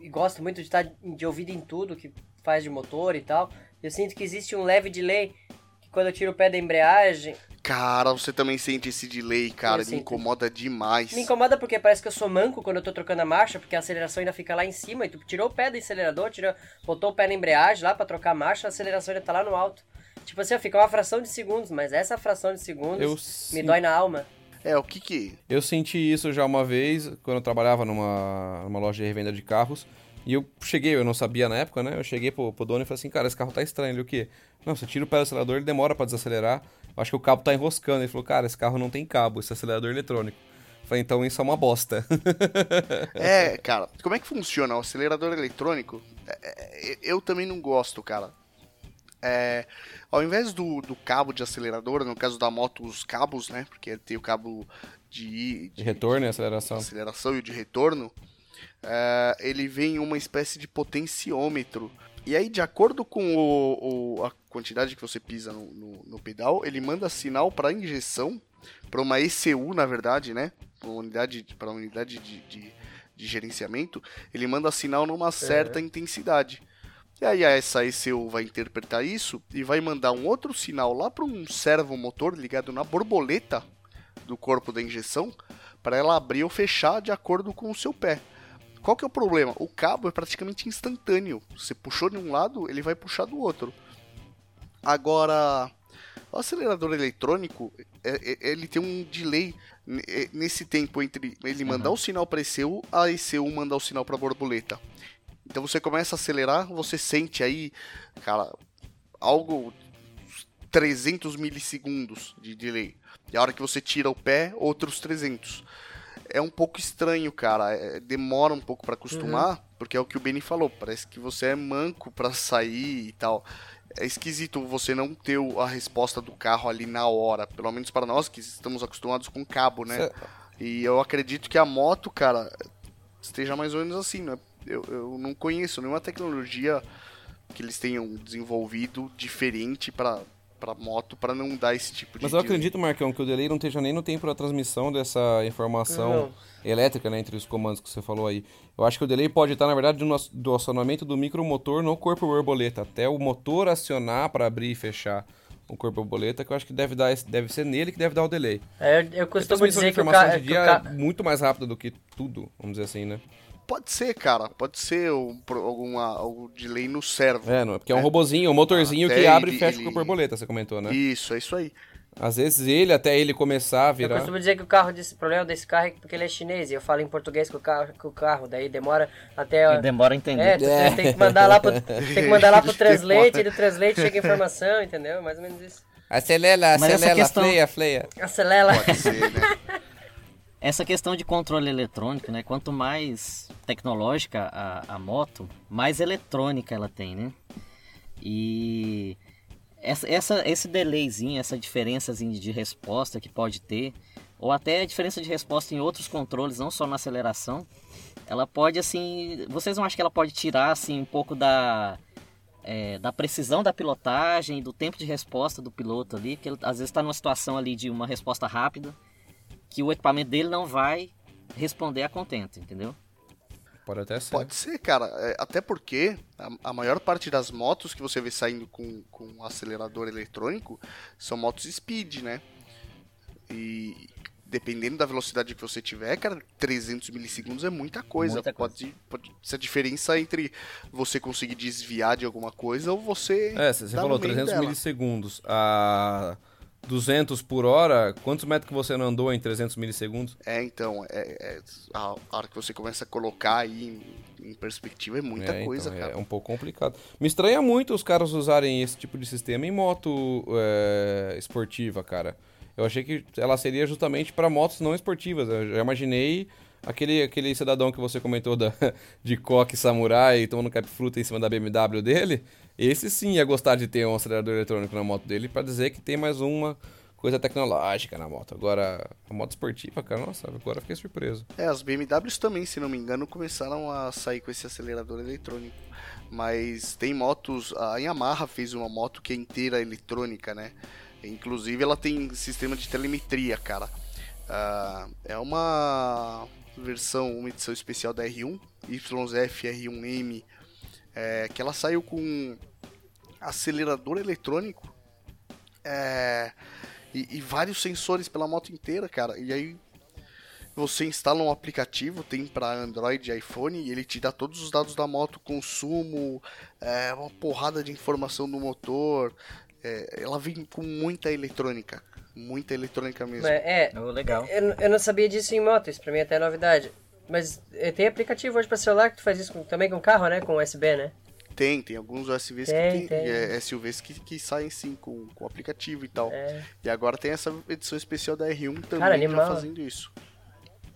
e gosto muito de estar de ouvido em tudo que faz de motor e tal. Eu sinto que existe um leve delay que quando eu tiro o pé da embreagem. Cara, você também sente esse delay, cara, me incomoda demais. Me incomoda porque parece que eu sou manco quando eu tô trocando a marcha, porque a aceleração ainda fica lá em cima, e tu tirou o pé do acelerador, tirou, botou o pé na embreagem lá para trocar a marcha, a aceleração ainda tá lá no alto. Tipo assim, fica uma fração de segundos, mas essa fração de segundos eu me dói na alma. É, o que que... Eu senti isso já uma vez, quando eu trabalhava numa, numa loja de revenda de carros. E eu cheguei, eu não sabia na época, né? Eu cheguei pro, pro dono e falei assim, cara, esse carro tá estranho. Ele, o quê? Não, você tira o pé do acelerador, ele demora para desacelerar. Eu acho que o cabo tá enroscando. Ele falou, cara, esse carro não tem cabo, esse acelerador eletrônico. Eu falei, então isso é uma bosta. é, cara, como é que funciona o acelerador eletrônico? É, é, eu também não gosto, cara. É, ao invés do, do cabo de acelerador, no caso da moto, os cabos, né? Porque tem o cabo de, de, de retorno e aceleração. aceleração e o de retorno. É, ele vem uma espécie de potenciômetro. E aí, de acordo com o, o, a quantidade que você pisa no, no, no pedal, ele manda sinal para injeção, para uma ECU, na verdade, né? Para unidade, pra unidade de, de, de, gerenciamento, ele manda sinal numa certa é. intensidade. E aí essa ECU vai interpretar isso e vai mandar um outro sinal lá para um servo motor ligado na borboleta do corpo da injeção para ela abrir ou fechar de acordo com o seu pé. Qual que é o problema? O cabo é praticamente instantâneo. Você puxou de um lado, ele vai puxar do outro. Agora, o acelerador eletrônico, é, é, ele tem um delay nesse tempo entre ele mandar uhum. o sinal para ECU, a ECU mandar o sinal para borboleta. Então você começa a acelerar, você sente aí, cara, algo 300 milissegundos de delay. E a hora que você tira o pé, outros 300. É um pouco estranho, cara. É, demora um pouco para acostumar, uhum. porque é o que o Benny falou. Parece que você é manco para sair e tal. É esquisito você não ter a resposta do carro ali na hora. Pelo menos para nós que estamos acostumados com cabo, né? Cê... E eu acredito que a moto, cara, esteja mais ou menos assim, não é eu, eu não conheço nenhuma tecnologia que eles tenham desenvolvido diferente para para moto para não dar esse tipo de Mas eu acredito, Marcão, que o delay não esteja nem no tempo da transmissão dessa informação não. elétrica, né, entre os comandos que você falou aí. Eu acho que o delay pode estar, na verdade, no, do acionamento do micromotor no corpo borboleta, até o motor acionar para abrir e fechar o corpo borboleta, que eu acho que deve dar deve ser nele que deve dar o delay. É, eu costumo dizer que o, ca... de dia ca... é muito mais rápido do que tudo, vamos dizer assim, né? Pode ser, cara. Pode ser um, alguma, algo de lei no servo. É, não, porque é um robozinho, um motorzinho que abre ele, e fecha ele... com a borboleta, você comentou, né? Isso, é isso aí. Às vezes ele, até ele começar a virar... Eu costumo dizer que o carro desse, problema desse carro é porque ele é chinês e eu falo em português com o carro, com o carro daí demora até... E demora a entender. É, é. tem que mandar lá pro, tem que mandar lá pro translate e do translate chega a informação, entendeu? Mais ou menos isso. Acelera, acelera, questão... fleia, fleia. Acelera. Pode ser, né? Essa questão de controle eletrônico, né? Quanto mais tecnológica a, a moto, mais eletrônica ela tem, né? E essa, essa, esse delayzinho, essa diferençazinha de resposta que pode ter, ou até a diferença de resposta em outros controles, não só na aceleração, ela pode assim, vocês não acham que ela pode tirar assim um pouco da é, da precisão da pilotagem, do tempo de resposta do piloto ali, que ele às vezes está numa situação ali de uma resposta rápida que o equipamento dele não vai responder a contento, entendeu? Pode até ser. Pode ser, cara. É, até porque a, a, maior parte das motos que você vê saindo com, com acelerador eletrônico são motos speed, né? E dependendo da velocidade que você tiver, cara, 300 milissegundos é muita coisa. Muita coisa. Pode, pode ser a diferença entre você conseguir desviar de alguma coisa ou você. É, você tá falou no meio 300 dela. milissegundos. A 200 por hora, quantos metros que você não andou em 300 milissegundos? É, então, é, é- a hora que você começa a colocar aí em, em perspectiva é muita É, coisa, então, cara. É um pouco complicado. Me estranha muito os caras usarem esse tipo de sistema em moto é, esportiva, cara. Eu achei que ela seria justamente para motos não esportivas. Eu já imaginei aquele, aquele cidadão que você comentou da, de coque samurai tomando capfruta em cima da BMW dele. Esse sim ia gostar de ter um acelerador eletrônico na moto dele para dizer que tem mais uma coisa tecnológica na moto. Agora, a moto esportiva, cara, nossa, agora fiquei surpreso. É, as BMWs também, se não me engano, começaram a sair com esse acelerador eletrônico. Mas tem motos. A Yamaha fez uma moto que é inteira eletrônica, né? Inclusive ela tem sistema de telemetria, cara. Ah, é uma versão, uma edição especial da R1, YZF R1M, é, que ela saiu com acelerador eletrônico é, e, e vários sensores pela moto inteira, cara. E aí você instala um aplicativo, tem para Android e iPhone, e ele te dá todos os dados da moto, consumo, é, uma porrada de informação do motor. É, ela vem com muita eletrônica, muita eletrônica mesmo. É, Oh, legal. eu, eu não sabia disso em moto, isso pra mim até é novidade. Mas eh, tem aplicativo hoje pra celular que tu faz isso com- também com carro, né? Com USB, né? Tem, tem alguns SUVs Tem, que tem, tem. é, SUVs que, que saem sim com, com aplicativo e tal. É. E agora tem essa edição especial da R1 também Cara, já animal. fazendo isso.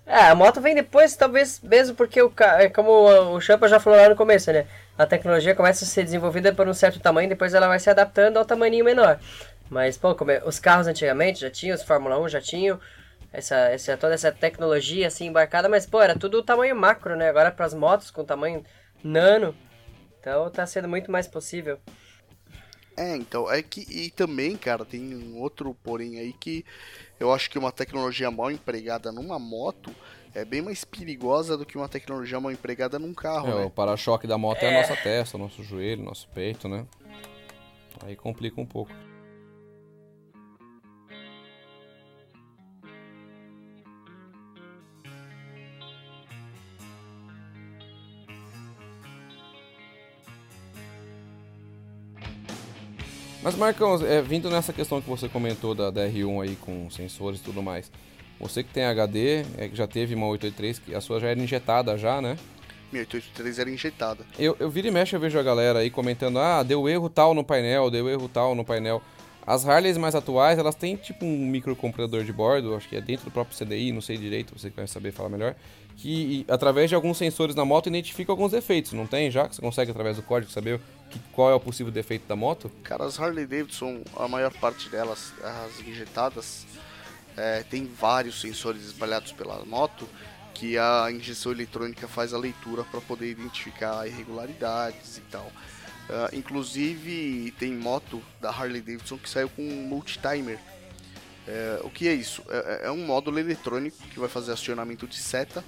É, a moto vem depois, talvez mesmo porque o é como o Champa já falou lá no começo, né? A tecnologia começa a ser desenvolvida por um certo tamanho, depois ela vai se adaptando ao tamanho menor. Mas, pô, como é- os carros antigamente já tinham, os Fórmula 1 já tinham essa, essa, toda essa tecnologia assim embarcada, mas, pô, era tudo tamanho macro, né? Agora para as motos com tamanho nano, então tá sendo muito mais possível. É, então, é que. E também, cara, tem um outro porém aí que eu acho que uma tecnologia mal empregada numa moto é bem mais perigosa do que uma tecnologia mal empregada num carro, É, né? o para-choque da moto é. a nossa testa, o nosso joelho, nosso peito, né? Aí complica um pouco. Mas Marcão, é, vindo nessa questão que você comentou da, da R1 aí com sensores e tudo mais, você que tem HD, é, que já teve uma 883, que a sua já era injetada já, né? Minha 883 era injetada. Eu, eu vira e mexe, eu vejo a galera aí comentando, ah, deu erro tal no painel, deu erro tal no painel. As Harleys mais atuais, elas têm tipo um microcomputador de bordo, acho que é dentro do próprio CDI, não sei direito, você que vai saber falar melhor, que através de alguns sensores na moto identifica alguns defeitos, não tem já? Que você consegue através do código saber qual é o possível defeito da moto? Cara, as Harley Davidson, a maior parte delas, as injetadas, é, tem vários sensores espalhados pela moto que a injeção eletrônica faz a leitura para poder identificar irregularidades e tal. Ah, inclusive tem moto da Harley Davidson que saiu com um multitimer. É, o que é isso? É, é um módulo eletrônico que vai fazer acionamento de seta,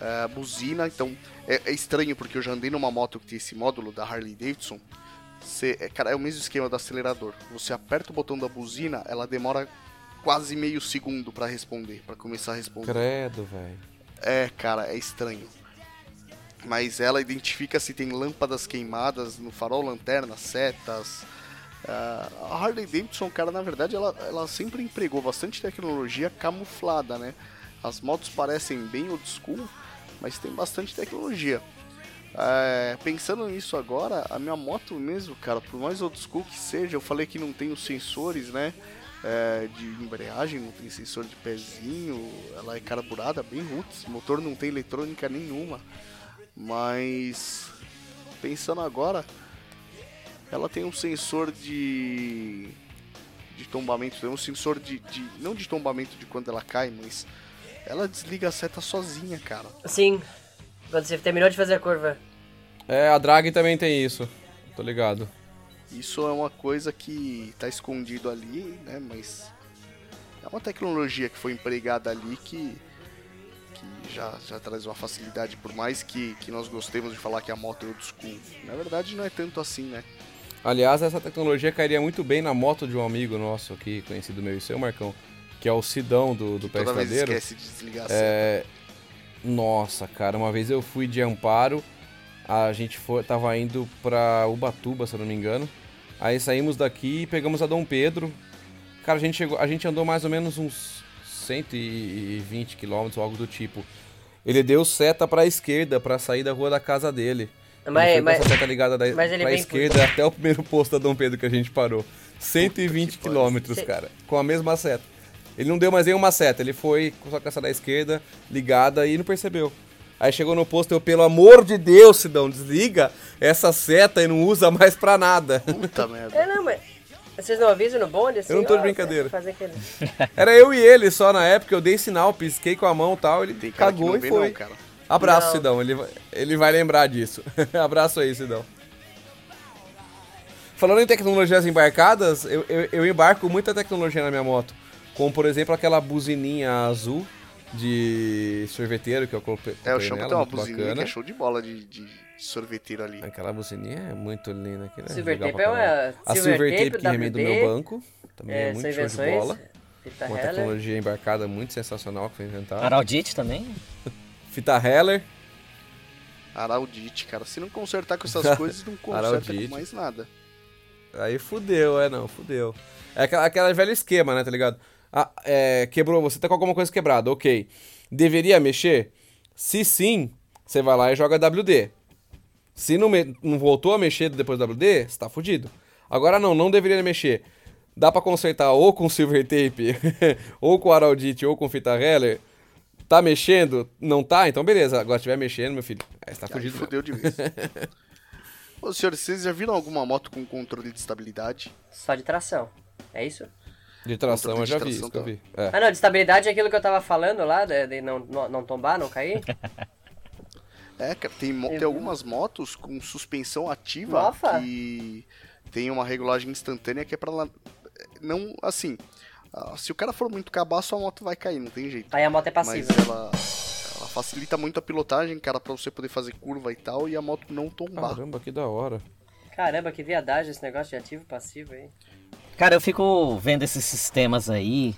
é, buzina. Então é, é estranho porque eu já andei numa moto que tem esse módulo da Harley Davidson. Você, é, cara, é o mesmo esquema do acelerador. Você aperta o botão da buzina, ela demora quase meio segundo para responder, para começar a responder. Credo, velho. É, cara, é estranho. Mas ela identifica se tem lâmpadas queimadas no farol, lanterna, setas. Ah, a Harley Davidson, cara, na verdade, ela, ela sempre empregou bastante tecnologia camuflada, né? As motos parecem bem old school, mas tem bastante tecnologia. É, pensando nisso agora, a minha moto mesmo, cara, por mais old school que seja, eu falei que não tem os sensores, né? é, de embreagem, não tem sensor de pezinho, ela é carburada, bem roots, motor não tem eletrônica nenhuma. Mas pensando agora, ela tem um sensor de de tombamento, tem um sensor de, de não de tombamento de quando ela cai, mas ela desliga a seta sozinha, cara. Sim, quando você terminou de fazer a curva. É, a drag também tem isso. Tô ligado. Isso é uma coisa que tá escondido ali, né? Mas é uma tecnologia que foi empregada ali que, que já, já traz uma facilidade, por mais que, que nós gostemos de falar que a moto é old school. Na verdade não é tanto assim, né? Aliás, essa tecnologia cairia muito bem na moto de um amigo nosso aqui, conhecido meu e seu, Marcão, que é o Sidão do, do Pé Toda vez Estradeiro. esquece de desligar. É... Nossa, cara, uma vez eu fui de Amparo, a gente foi, tava indo pra Ubatuba, se eu não me engano. Aí saímos daqui e pegamos a Dom Pedro. Cara, a gente, chegou, a gente andou mais ou menos uns 120 quilômetros, algo do tipo. Ele deu seta pra esquerda pra sair da rua da casa dele. Mas- ele mas- seta ligada da, mas ele pra esquerda até o primeiro posto da Dom Pedro que a gente parou. 120 que pariu. quilômetros, cara, com a mesma seta. Ele não deu mais nenhuma seta, ele foi com essa da esquerda ligada e não percebeu. Aí chegou no posto, eu, pelo amor de Deus, Sidão, desliga essa seta e não usa mais pra nada. Puta merda. É, não, mas. Vocês não avisam no bonde assim? Eu não tô de brincadeira. Fazer aquele... Era eu e ele só na época, eu dei sinal, pisquei com a mão e tal, ele Tem cara que cagou não e foi. não, cara. Abraço, Não. Sidão, ele, vai- ele vai lembrar disso. Abraço aí, Sidão. Falando em tecnologias embarcadas, eu, eu, eu embarco muita tecnologia na minha moto. Como, por exemplo, aquela buzininha azul de sorveteiro que eu coloquei É, o Champa tem uma buzininha bacana. que é show de bola de, de sorveteiro ali. Aquela buzininha é muito linda. aquilo é Silver Tape é uma-. A Silver Tape, Tape que remenda o WD, meu banco. Também é, É, muito show de bola. Fita Uma Heller. tecnologia embarcada muito sensacional que foi inventada. Araldite também. Fita Heller. Araldite, cara. Se não consertar com essas coisas, não conserta Araldite. com mais nada. Aí fudeu, é não, fudeu. É aquela, aquela velho esquema, né, tá ligado? Ah, é, quebrou, você tá com alguma coisa quebrada, ok. Deveria mexer? Se sim, você vai lá e joga WD. Se não, me- não voltou a mexer depois do WD, você tá fudido. Agora não, não deveria mexer. Dá pra consertar ou com silver tape, ou com araldite, ou com fita Heller. Tá mexendo? Não tá? Então beleza. Agora se tiver mexendo, meu filho, aí você tá fudido. fudeu de vez. Ô, senhores, vocês já viram alguma moto com controle de estabilidade? Só de tração. É isso? De tração eu já vi, isso que eu tá. vi. É. Ah, não, de estabilidade é aquilo que eu tava falando lá, de, de não, não, tombar, não cair. É, cara, tem, tem algumas motos com suspensão ativa Nossa. que tem uma regulagem instantânea que é pra ela. Não, assim. ah, Se o cara for muito cabaço, a moto vai cair, não tem jeito. Aí a moto é passiva. Mas ela, ela facilita muito a pilotagem, cara, pra você poder fazer curva e tal, e a moto não tombar. Caramba, que da hora. Caramba, que viadagem esse negócio de ativo e passivo aí. Cara, eu fico vendo esses sistemas aí.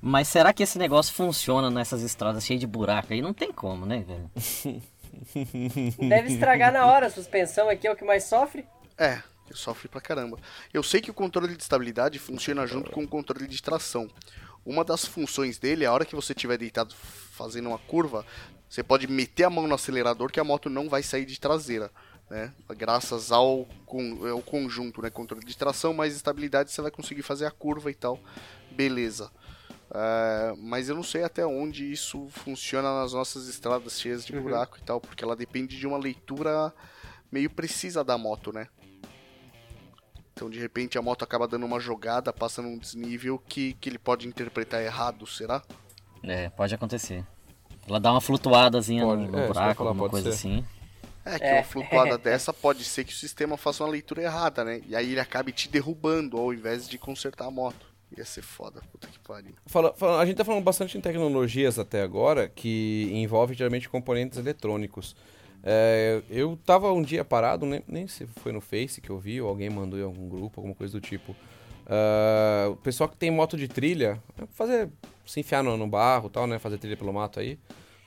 Mas será que esse negócio funciona nessas estradas cheias de buraco aí? Não tem como, né, velho? Deve estragar na hora, a suspensão aqui é o que mais sofre. É, sofre pra caramba. Eu sei que o controle de estabilidade funciona junto com o controle de tração. Uma das funções dele, a hora que você estiver deitado fazendo uma curva, você pode meter a mão no acelerador que a moto não vai sair de traseira. Né? Graças ao, con- ao conjunto, né? Controle de tração mais estabilidade, você vai conseguir fazer a curva e tal. Beleza. É, mas eu não sei até onde isso funciona nas nossas estradas cheias de buraco e tal, porque ela depende de uma leitura meio precisa da moto, né? Então de repente a moto acaba dando uma jogada, passa num desnível que, que ele pode interpretar errado, será? É, pode acontecer. Ela dá uma flutuadazinha Pode, no, no é, buraco, falar, alguma coisa ser. assim. É que É. uma flutuada dessa pode ser que o sistema faça uma leitura errada, né? E aí ele acabe te derrubando ao invés de consertar a moto. Ia ser foda, puta que pariu. Fala- fala- a gente tá falando bastante em tecnologias até agora que envolve geralmente componentes eletrônicos. É, eu tava um dia parado, nem, nem se foi no Face que eu vi, ou alguém mandou em algum grupo, alguma coisa do tipo. Ah, o pessoal que tem moto de trilha, é fazer se enfiar no, no barro e tal, né? Fazer trilha pelo mato aí,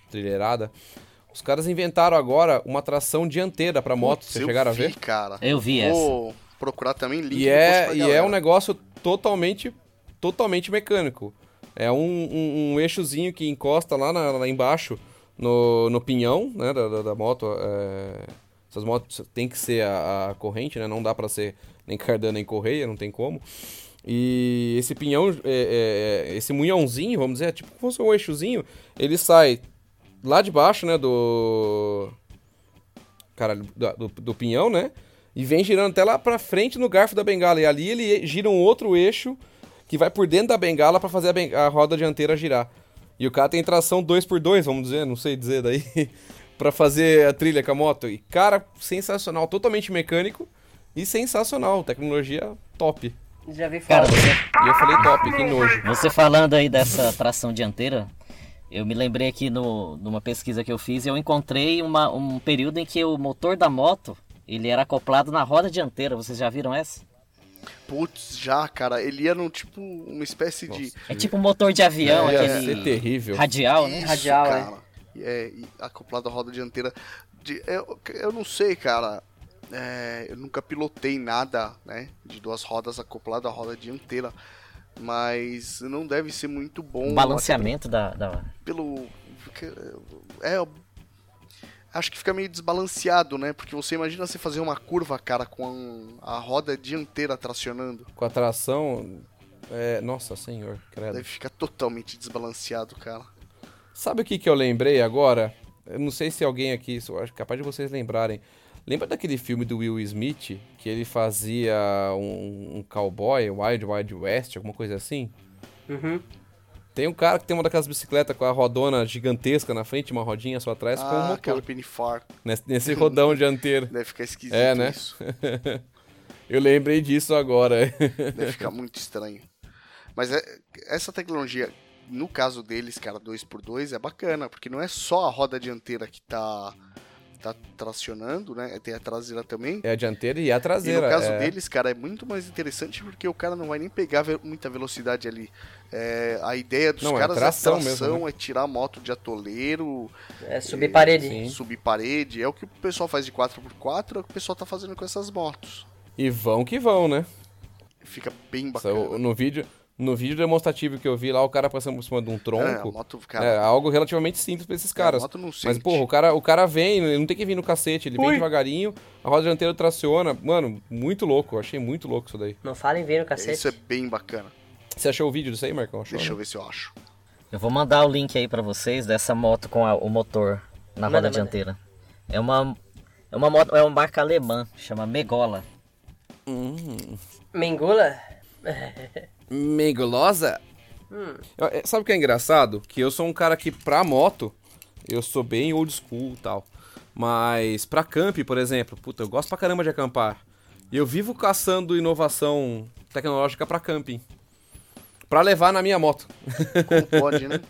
trilheirada. Os caras inventaram agora uma tração dianteira pra moto, vocês chegaram a vi, ver? cara. Eu vi essa. Vou procurar também link E é, e é um negócio totalmente, totalmente mecânico. É um, um, um eixozinho que encosta lá, na- lá embaixo no, no pinhão né, da, da, da moto. é, essas motos tem que ser a, a corrente, né? Não dá pra ser nem cardano nem correia, não tem como. E esse pinhão, é, é, esse munhãozinho, vamos dizer, é tipo como se fosse um eixozinho, ele sai lá de baixo, né, do... Caralho, do, do, do pinhão, né? E vem girando até lá pra frente no garfo da bengala. E ali ele gira um outro eixo que vai por dentro da bengala pra fazer a, ben- a roda dianteira girar. E o cara tem tração 2x2, vamos dizer, não sei dizer daí, pra fazer a trilha com a moto. E cara, sensacional, totalmente mecânico e sensacional, tecnologia top. Já vi falar. Cara, você, E eu falei top, que nojo. você falando aí dessa tração dianteira, eu me lembrei aqui no, numa pesquisa que eu fiz, eu encontrei uma, um período em que o motor da moto, ele era acoplado na roda dianteira. Vocês já viram essa? Putz, já, cara, ele ia num tipo, uma espécie de. Nossa. É tipo um motor de avião, Ia aquele ser terrível. radial, né? Isso, Radial, é. cara. É, e acoplado à roda dianteira. De- eu, eu não sei, cara. É, eu nunca pilotei nada, né? De duas rodas acoplado à roda dianteira. Mas não deve ser muito bom. O balanceamento da, da- Pelo. É. eu Acho que fica meio desbalanceado, né? Porque você imagina você fazer uma curva, cara, com a roda dianteira tracionando. Com a tração. É... Nossa senhor, credo. Deve ficar totalmente desbalanceado, cara. Sabe o que, que eu lembrei agora? Eu não sei se alguém aqui, acho capaz de vocês lembrarem. Lembra daquele filme do Will Smith, que ele fazia um, um cowboy, Wild Wild West, alguma coisa assim? Uhum. Tem um cara que tem uma daquelas bicicletas com a rodona gigantesca na frente, uma rodinha só atrás, com um ah, motor. aquela Pinifar. Nesse, nesse rodão dianteiro. Deve ficar esquisito É, né? isso. Eu lembrei disso agora. Deve ficar muito estranho. Mas é- essa tecnologia, no caso deles, cara, 2x2, é bacana, porque não é só a roda dianteira que tá, tá tracionando, né? Tem a traseira também. É a dianteira e a E traseira. no caso é. deles, cara, é muito mais interessante porque o cara não vai nem pegar ve- muita velocidade ali. É, a ideia dos Não, é caras tração é tração, mesmo, né? é tirar a moto de atoleiro, É subir parede. Sim. subir parede. É o que o pessoal faz de 4x4, é o que o pessoal tá fazendo com essas motos. E vão que vão, né? Fica bem Só bacana. No vídeo, no vídeo demonstrativo que eu vi lá, o cara passando por cima de um É, a tronco. moto, cara, É, algo relativamente simples pra esses a caras. moto não Mas, porra, o cara, o cara vem, ele não tem que vir no cacete, ele vem Ui. devagarinho, a roda dianteira traciona. Mano, muito louco, eu achei muito louco isso daí. Não falem ver no cacete. Isso é bem bacana. Você achou o vídeo disso aí, Marcão? Achou, Deixa eu né? ver se eu acho. Eu vou mandar o link aí pra vocês dessa moto com a- o motor na roda manda. dianteira. É uma é uma moto, é uma marca alemã, chama Megola. Mengula? Meio gulosa? Eu- é, Sabe o que é engraçado? Que eu sou um cara que, pra moto, eu sou bem old school e tal. Mas pra camp, por exemplo, puta, eu gosto pra caramba de acampar. E eu vivo caçando inovação tecnológica pra camping. Pra levar na minha moto. Como pode, né?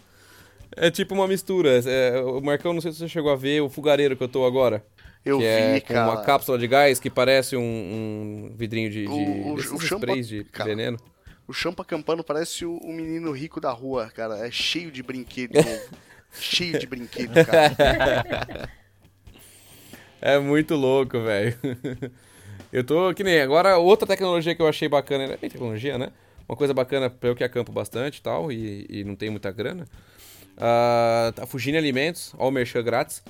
É tipo uma mistura. É, o Marcão, não sei se você chegou a ver o fogareiro que eu tô agora. Eu que vi, é com cara. uma cápsula de gás que parece um, um vidrinho de, de O- o- o shampoo- sprays de veneno. O Champa Campano parece o, o menino rico da rua, cara. É cheio de brinquedo cheio de brinquedo, cara. É muito louco, velho. Eu tô que nem agora outra tecnologia que eu achei bacana, é bem tecnologia, né? Uma coisa bacana pra eu que acampo bastante e tal e, não tem muita grana. Ah, a Fugine Alimentos, ó o merchan grátis.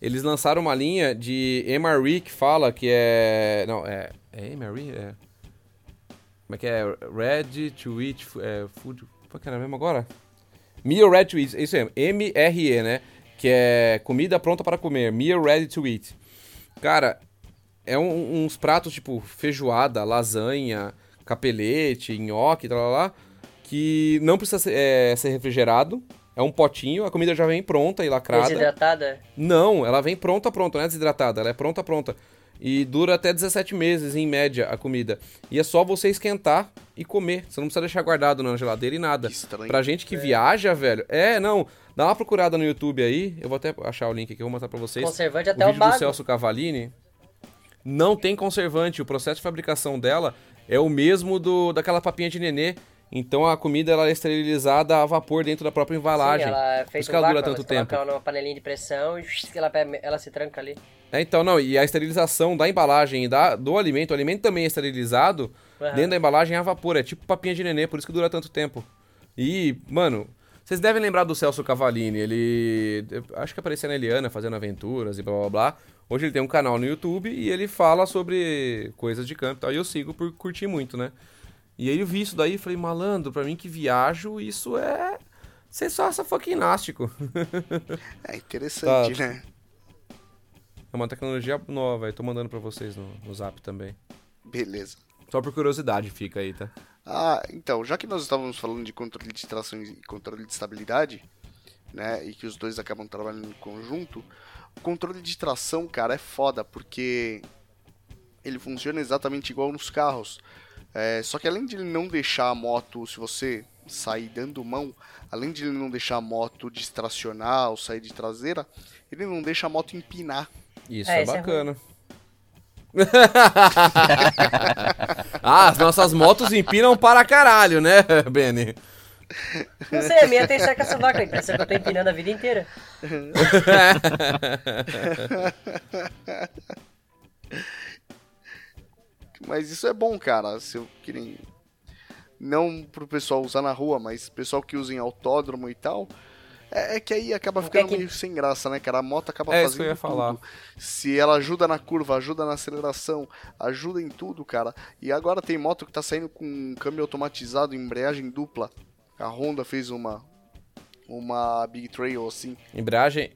Eles lançaram uma linha de MRE que fala que é, não, é é MRE, é Como é que é? Ready to eat é, food, como é que era mesmo agora? Meal Ready to Eat, isso mesmo, M-R-E, né? Que é comida pronta para comer, Meal Ready to Eat. Cara, é um- uns pratos tipo feijoada, lasanha, capelete, nhoque, tal, lá, lá, que não precisa ser, é, ser refrigerado. É um potinho, a comida já vem pronta e lacrada. Desidratada? Não, ela vem pronta, pronta, não é desidratada, ela é pronta, pronta. E dura até 17 meses, em média, a comida. E é só você esquentar e comer. Você não precisa deixar guardado na geladeira e nada. Que estranho. Pra gente que viaja, velho. É, não. Dá uma procurada no YouTube aí. Eu vou até achar o link aqui, eu vou mostrar pra vocês. Conservante o até o vídeo do bago. Celso Cavalini. Não tem conservante. O processo de fabricação dela é o mesmo do daquela papinha de nenê. Então a comida ela é esterilizada a vapor dentro da própria embalagem. Sim, ela é Por feita isso que ela dura tanto você tempo. ela numa panelinha de pressão e ela, ela se tranca ali. É, então, não, e a esterilização da embalagem e da, do alimento, o alimento também é esterilizado, Aham. dentro da embalagem a vapor, é tipo papinha de nenê, por isso que dura tanto tempo. E, mano, vocês devem lembrar do Celso Cavalini, ele, acho que aparecia na Eliana fazendo aventuras e blá blá blá. Hoje ele tem um canal no YouTube e ele fala sobre coisas de campo e tal, e eu sigo por curtir muito, né? E aí eu vi isso daí e falei, malandro, pra mim que viajo, isso é sensação fucking elástico. É interessante, Tá. né? É uma tecnologia nova, eu tô mandando pra vocês no, no zap também. Beleza. Só por curiosidade fica aí, tá? Ah, então, já que nós estávamos falando de controle de tração e controle de estabilidade, né, e que os dois acabam trabalhando em conjunto, o controle de tração, cara, é foda, porque ele funciona exatamente igual nos carros. É, só que além de ele não deixar a moto, se você sair dando mão, além de ele não deixar a moto distracionar ou sair de traseira, ele não deixa a moto empinar. Isso É, é, isso é bacana. ah, as nossas motos empinam para caralho, né, Benny? Não sei, a minha tem Czechoslováquia, pensa que eu tô empinando a vida inteira. Mas isso é bom, cara. Se eu queria. Não pro pessoal usar na rua, mas pessoal que usa em autódromo e tal. É, é que aí acaba ficando que- meio sem graça, né, cara? A moto acaba É isso que fazendo eu ia falar. tudo. Se ela ajuda na curva, ajuda na aceleração, ajuda em tudo, cara. E agora tem moto que tá saindo com câmbio automatizado, embreagem dupla. A Honda fez uma uma Big Trail assim. Embreagem.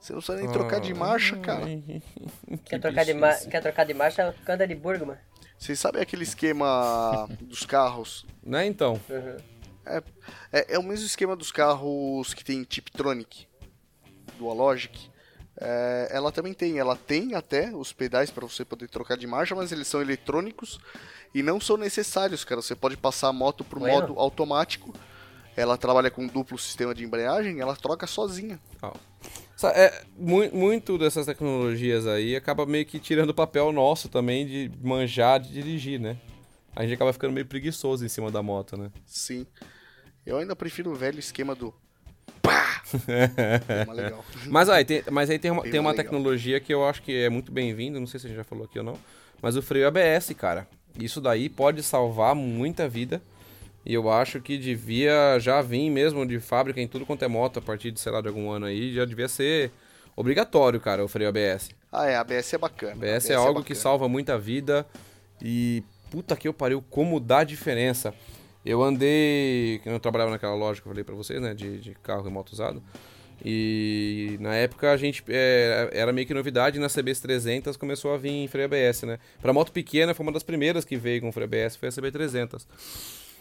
Você não sabe nem trocar de marcha, cara. Quer trocar, de ma- quer trocar de marcha, anda de Burgman. Vocês sabem aquele esquema dos carros? Né, então? É, é o mesmo esquema dos carros que tem Tiptronic, do Alogic. É, ela também tem, ela tem até os pedais para você poder trocar de marcha, mas eles são eletrônicos e não são necessários, cara. Você pode passar a moto pro modo automático. Ela trabalha com duplo sistema de embreagem, ela troca sozinha. Ó. É, mu- muito dessas tecnologias aí acaba meio que tirando o papel nosso também de manjar de dirigir, né? A gente acaba ficando meio preguiçoso em cima da moto, né? Sim. Eu ainda prefiro o velho esquema do pá. É. Mas aí tem, mas aí tem uma, tem uma legal. tecnologia que eu acho que é muito bem-vinda, não sei se a gente já falou aqui ou não, mas o freio ABS, cara. Isso daí pode salvar muita vida. E eu acho que devia já vir mesmo de fábrica em tudo quanto é moto a partir de, sei lá, de algum ano aí, já devia ser obrigatório, cara, o freio ABS. Ah, é, ABS é bacana. ABS é algo que bacana. salva muita vida e puta que eu pariu, como dá diferença. Eu andei, que eu trabalhava naquela loja que eu falei pra vocês, né, de, de carro e moto usado. E na época a gente é, era meio que novidade na CBS 300 começou a vir freio ABS, né? Pra moto pequena foi uma das primeiras que veio com freio ABS, foi a CB 300.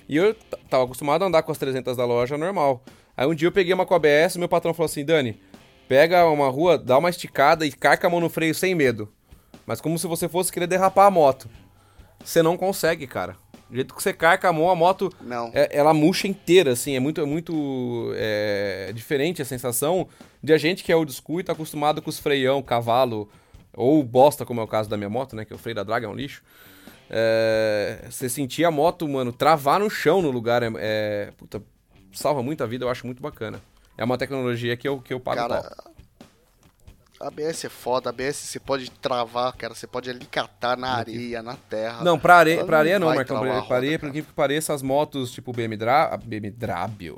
E eu tava acostumado a andar com as 300 da loja normal. Aí um dia eu peguei uma com ABS e meu patrão falou assim: Dani, pega uma rua, dá uma esticada e carca a mão no freio sem medo. Mas como se você fosse querer derrapar a moto. Você não consegue, cara. Do jeito que você carca a mão, a moto Não. é- ela murcha inteira, assim. É muito, é muito é, diferente a sensação de a gente que é old school e tá acostumado com os freião, cavalo, ou bosta, como é o caso da minha moto, né? Que o freio da draga é um lixo. É, você sentir a moto, mano, travar no chão no lugar é, é- puta, salva muita vida, eu acho muito bacana. É uma tecnologia que eu, que eu pago Cara, pau. ABS é foda, ABS você pode travar, cara, você pode ali catar na areia, na terra. Não, pra areia, Ela pra areia não, Marcão. Pra, pra areia, por que pareça, as motos tipo BMW, BMW,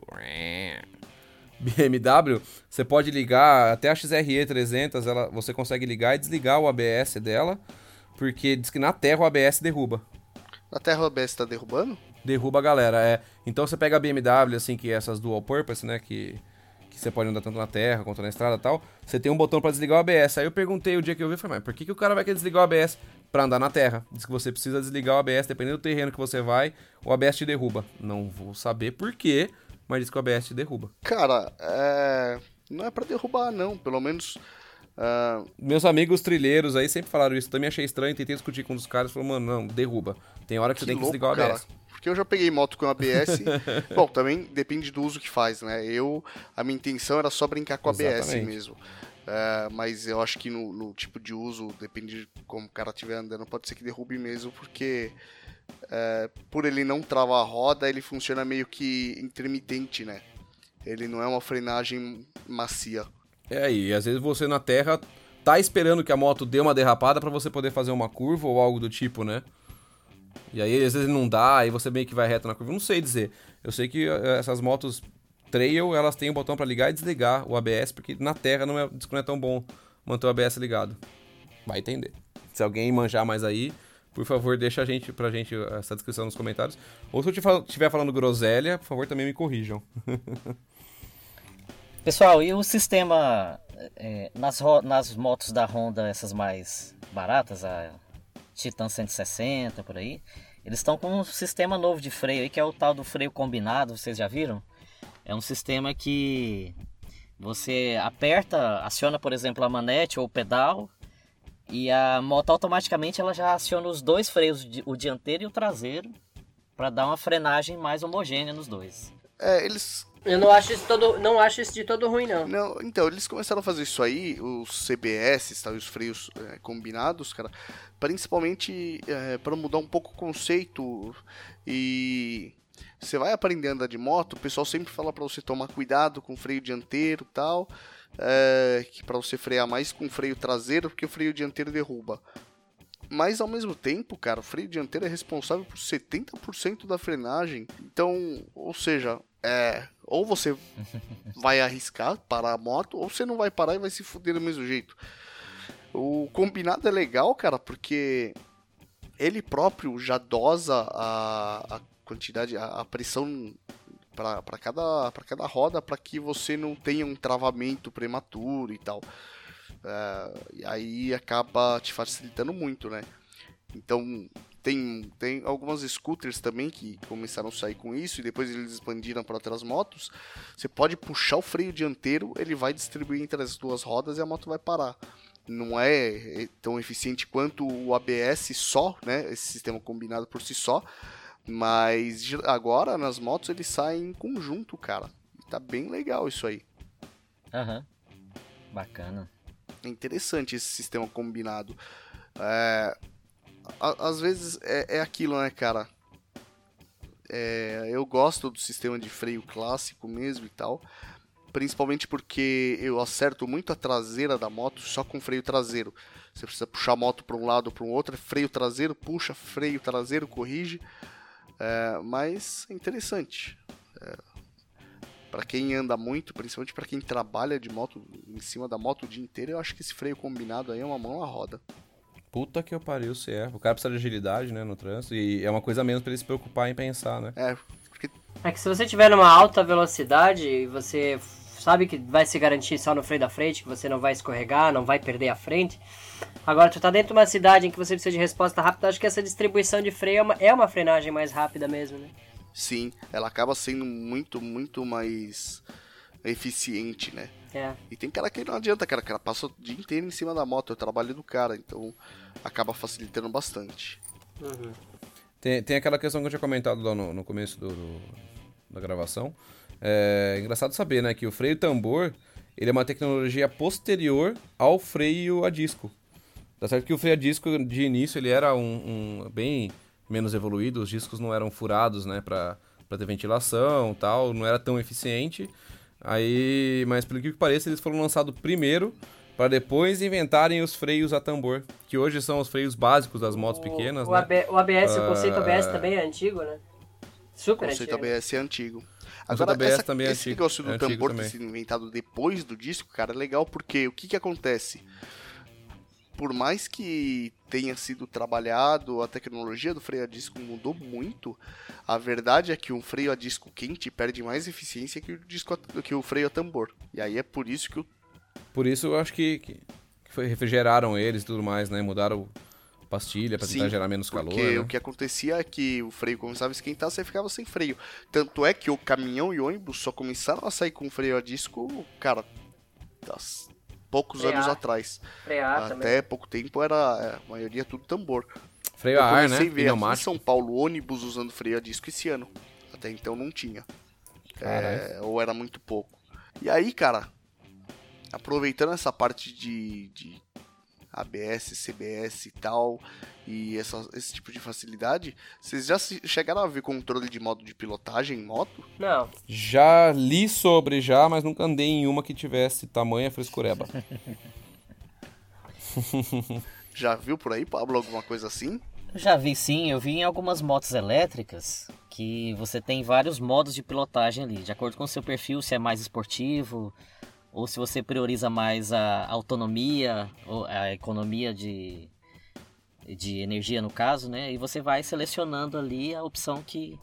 BMW, você pode ligar, até a XRE 300, ela, você consegue ligar e desligar o ABS dela, porque diz que na terra o ABS derruba. Na terra o ABS tá derrubando? Derruba a galera, é. Então você pega a BMW, assim, que é essas dual purpose, né, que, que você pode andar tanto na terra quanto na estrada e tal, você tem um botão pra desligar o ABS. Aí eu perguntei o dia que eu vi, falei, mas por que, que o cara vai querer desligar o ABS pra andar na terra? Diz que você precisa desligar o ABS, dependendo do terreno que você vai, o ABS te derruba. Não vou saber por quê, mas diz que o ABS te derruba. Cara, é... não é pra derrubar, não. Pelo menos. Ah, Meus amigos trilheiros aí sempre falaram isso, também achei estranho, tentei discutir com um dos caras, falou, mano, não, derruba. Tem hora que, você tem que desligar o cara. ABS. Porque eu já peguei moto com ABS. Bom, também depende do uso que faz, né? Eu, a minha intenção era só brincar com ABS Exatamente. mesmo. É, mas eu acho que no, no tipo de uso, depende de como o cara estiver andando, pode ser que derrube mesmo, porque é, por ele não travar a roda, ele funciona meio que intermitente, né? Ele não é uma frenagem macia. É, e às vezes você na terra tá esperando que a moto dê uma derrapada pra você poder fazer uma curva ou algo do tipo, né? E aí às vezes não dá, aí você meio que vai reto na curva. Não sei dizer. Eu sei que eh, essas motos trail, elas têm um botão pra ligar e desligar o ABS, porque na terra não é, não é tão bom manter o ABS ligado. Vai entender. Se alguém manjar mais aí, por favor, deixa a gente, pra gente essa descrição nos comentários. Ou se eu estiver falando groselha, por favor, também me corrijam. Pessoal, e o sistema é, nas, nas motos da Honda, essas mais baratas, a Titan 160 por aí, eles estão com um sistema novo de freio aí, que é o tal do freio combinado, vocês já viram? É um sistema que você aperta, aciona, por exemplo, a manete ou o pedal, e a moto automaticamente ela já aciona os dois freios, o dianteiro e o traseiro, para dar uma frenagem mais homogênea nos dois. É, eles Eu não acho isso todo, não acho isso de todo ruim, não. Não, então, eles começaram a fazer isso aí, os CBS tá, os freios é, combinados, cara, principalmente é, para mudar um pouco o conceito e você vai aprender a andar de moto, o pessoal sempre fala para você tomar cuidado com o freio dianteiro tal, é, que para você frear mais com o freio traseiro, porque o freio dianteiro derruba. Mas ao mesmo tempo, cara, o freio dianteiro é responsável por 70% da frenagem. Então, ou seja, é, ou você vai arriscar parar a moto, ou você não vai parar e vai se fuder do mesmo jeito. O combinado é legal, cara, porque ele próprio já dosa a, a quantidade, a, a pressão para cada, pra cada roda para que você não tenha um travamento prematuro e tal. É, e aí acaba te facilitando muito, né? Então tem, tem algumas scooters também que começaram a sair com isso e depois eles expandiram para outras motos. Você pode puxar o freio dianteiro, ele vai distribuir entre as duas rodas e a moto vai parar. Não é tão eficiente quanto o ABS só, né? Esse sistema combinado por si só. Mas agora nas motos ele sai em conjunto, cara. Tá bem legal isso aí. Aham. Uhum. Bacana. É interessante esse sistema combinado. É, às vezes é, é, aquilo, né, cara? É, eu gosto do sistema de freio clássico mesmo e tal. Principalmente porque eu acerto muito a traseira da moto só com freio traseiro. Você precisa puxar a moto para um lado ou para o outro, é freio traseiro, puxa, freio traseiro, corrige. É, mas é interessante. É, para quem anda muito, principalmente para quem trabalha de moto em cima da moto o dia inteiro, eu acho que esse freio combinado aí é uma mão à roda. Puta que eu pariu, se é. O cara precisa de agilidade, né, no trânsito. E é uma coisa menos pra ele se preocupar em pensar, né? É, porque... é que se você tiver numa alta velocidade e você sabe que vai se garantir só no freio da frente, que você não vai escorregar, não vai perder a frente. Agora, tu tá dentro de uma cidade em que você precisa de resposta rápida, acho que essa distribuição de freio é uma, é uma frenagem mais rápida mesmo, né? Sim, ela acaba sendo muito, muito mais eficiente, né? É. E tem cara que não adianta, cara, que ela passa o dia inteiro em cima da moto, é o trabalho do cara, então acaba facilitando bastante. Uhum. Tem, tem aquela questão que eu tinha comentado lá no, no começo do, do, da gravação. É engraçado saber, né, que o freio tambor, ele é uma tecnologia posterior ao freio a disco. Tá certo que o freio a disco, de início, ele era um, um bem menos evoluído, os discos não eram furados, né, pra, pra ter ventilação tal, não era tão eficiente. Aí, mas pelo que parece, eles foram lançados primeiro para depois inventarem os freios a tambor, que hoje são os freios básicos das motos o, pequenas, o, né? AB, o ABS, uh, o conceito ABS também é antigo, né? Super o conceito antigo. ABS é antigo. Agora, ABS essa, também é esse antigo, negócio do é tambor ter sido inventado depois do disco, cara, é legal porque o que que acontece? Por mais que tenha sido trabalhado, a tecnologia do freio a disco mudou muito. A verdade é que um freio a disco quente perde mais eficiência que o, disco a, que o freio a tambor. E aí é por isso que o Por isso eu acho que, que foi, refrigeraram eles e tudo mais, né? Mudaram pastilha para tentar Sim, gerar menos calor. Porque né? o que acontecia é que o freio começava a esquentar, você ficava sem freio. Tanto é que o caminhão e o ônibus só começaram a sair com freio a disco, cara, das poucos Frear. anos atrás. Frear Até também. pouco tempo era é, a maioria tudo tambor. Freio Eu a ar, né? ver aqui em. São Paulo ônibus usando freio a disco esse ano. Até então não tinha. É, ou era muito pouco. E aí, cara, aproveitando essa parte de, de ABS, CBS e tal, e essa- esse tipo de facilidade, vocês já se- chegaram a ver controle de modo de pilotagem em moto? Não, Já li sobre já, mas nunca andei em uma que tivesse tamanha frescureba. Já viu por aí, Pablo, alguma coisa assim? Já vi sim, eu vi em algumas motos elétricas que você tem vários modos de pilotagem ali, de acordo com o seu perfil, se é mais esportivo ou se você prioriza mais a autonomia ou a economia de, de energia no caso, né? E você vai selecionando ali a opção que,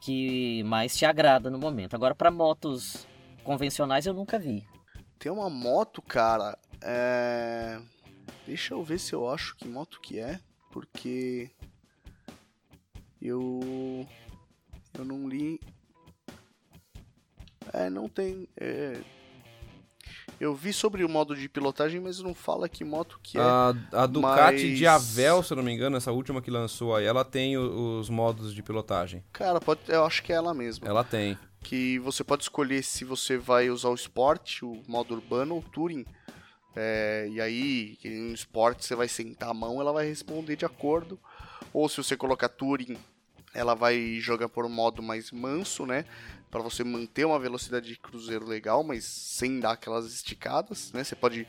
que mais te agrada no momento. Agora para motos convencionais eu nunca vi. Tem uma moto, cara. É... Deixa eu ver se eu acho que moto que é, porque eu eu não li. É, não tem. é, Eu vi sobre o modo de pilotagem, mas não fala que moto que é. A, a Ducati mas- de Avel, se eu não me engano, essa última que lançou aí, ela tem o- os modos de pilotagem. Cara, pode, eu acho que é ela mesma. Ela tem. que você pode escolher se você vai usar o Sport, o modo urbano ou Touring. É, e aí, no Sport você vai sentar a mão, ela vai responder de acordo. Ou se você colocar Touring, ela vai jogar por um modo mais manso, né? Para você manter uma velocidade de cruzeiro legal, mas sem dar aquelas esticadas, né? Você pode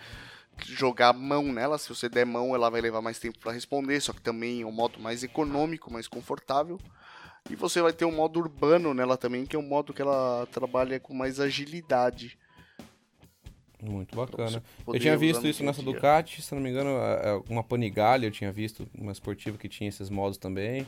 jogar mão nela, se você der mão ela vai levar mais tempo para responder, só que também é um modo mais econômico, mais confortável. E você vai ter um modo urbano nela também, que é um modo que ela trabalha com mais agilidade. Muito bacana. Eu tinha visto isso nessa dia. Ducati, se não me engano, é, é uma Panigale eu tinha visto, uma esportiva que tinha esses modos também,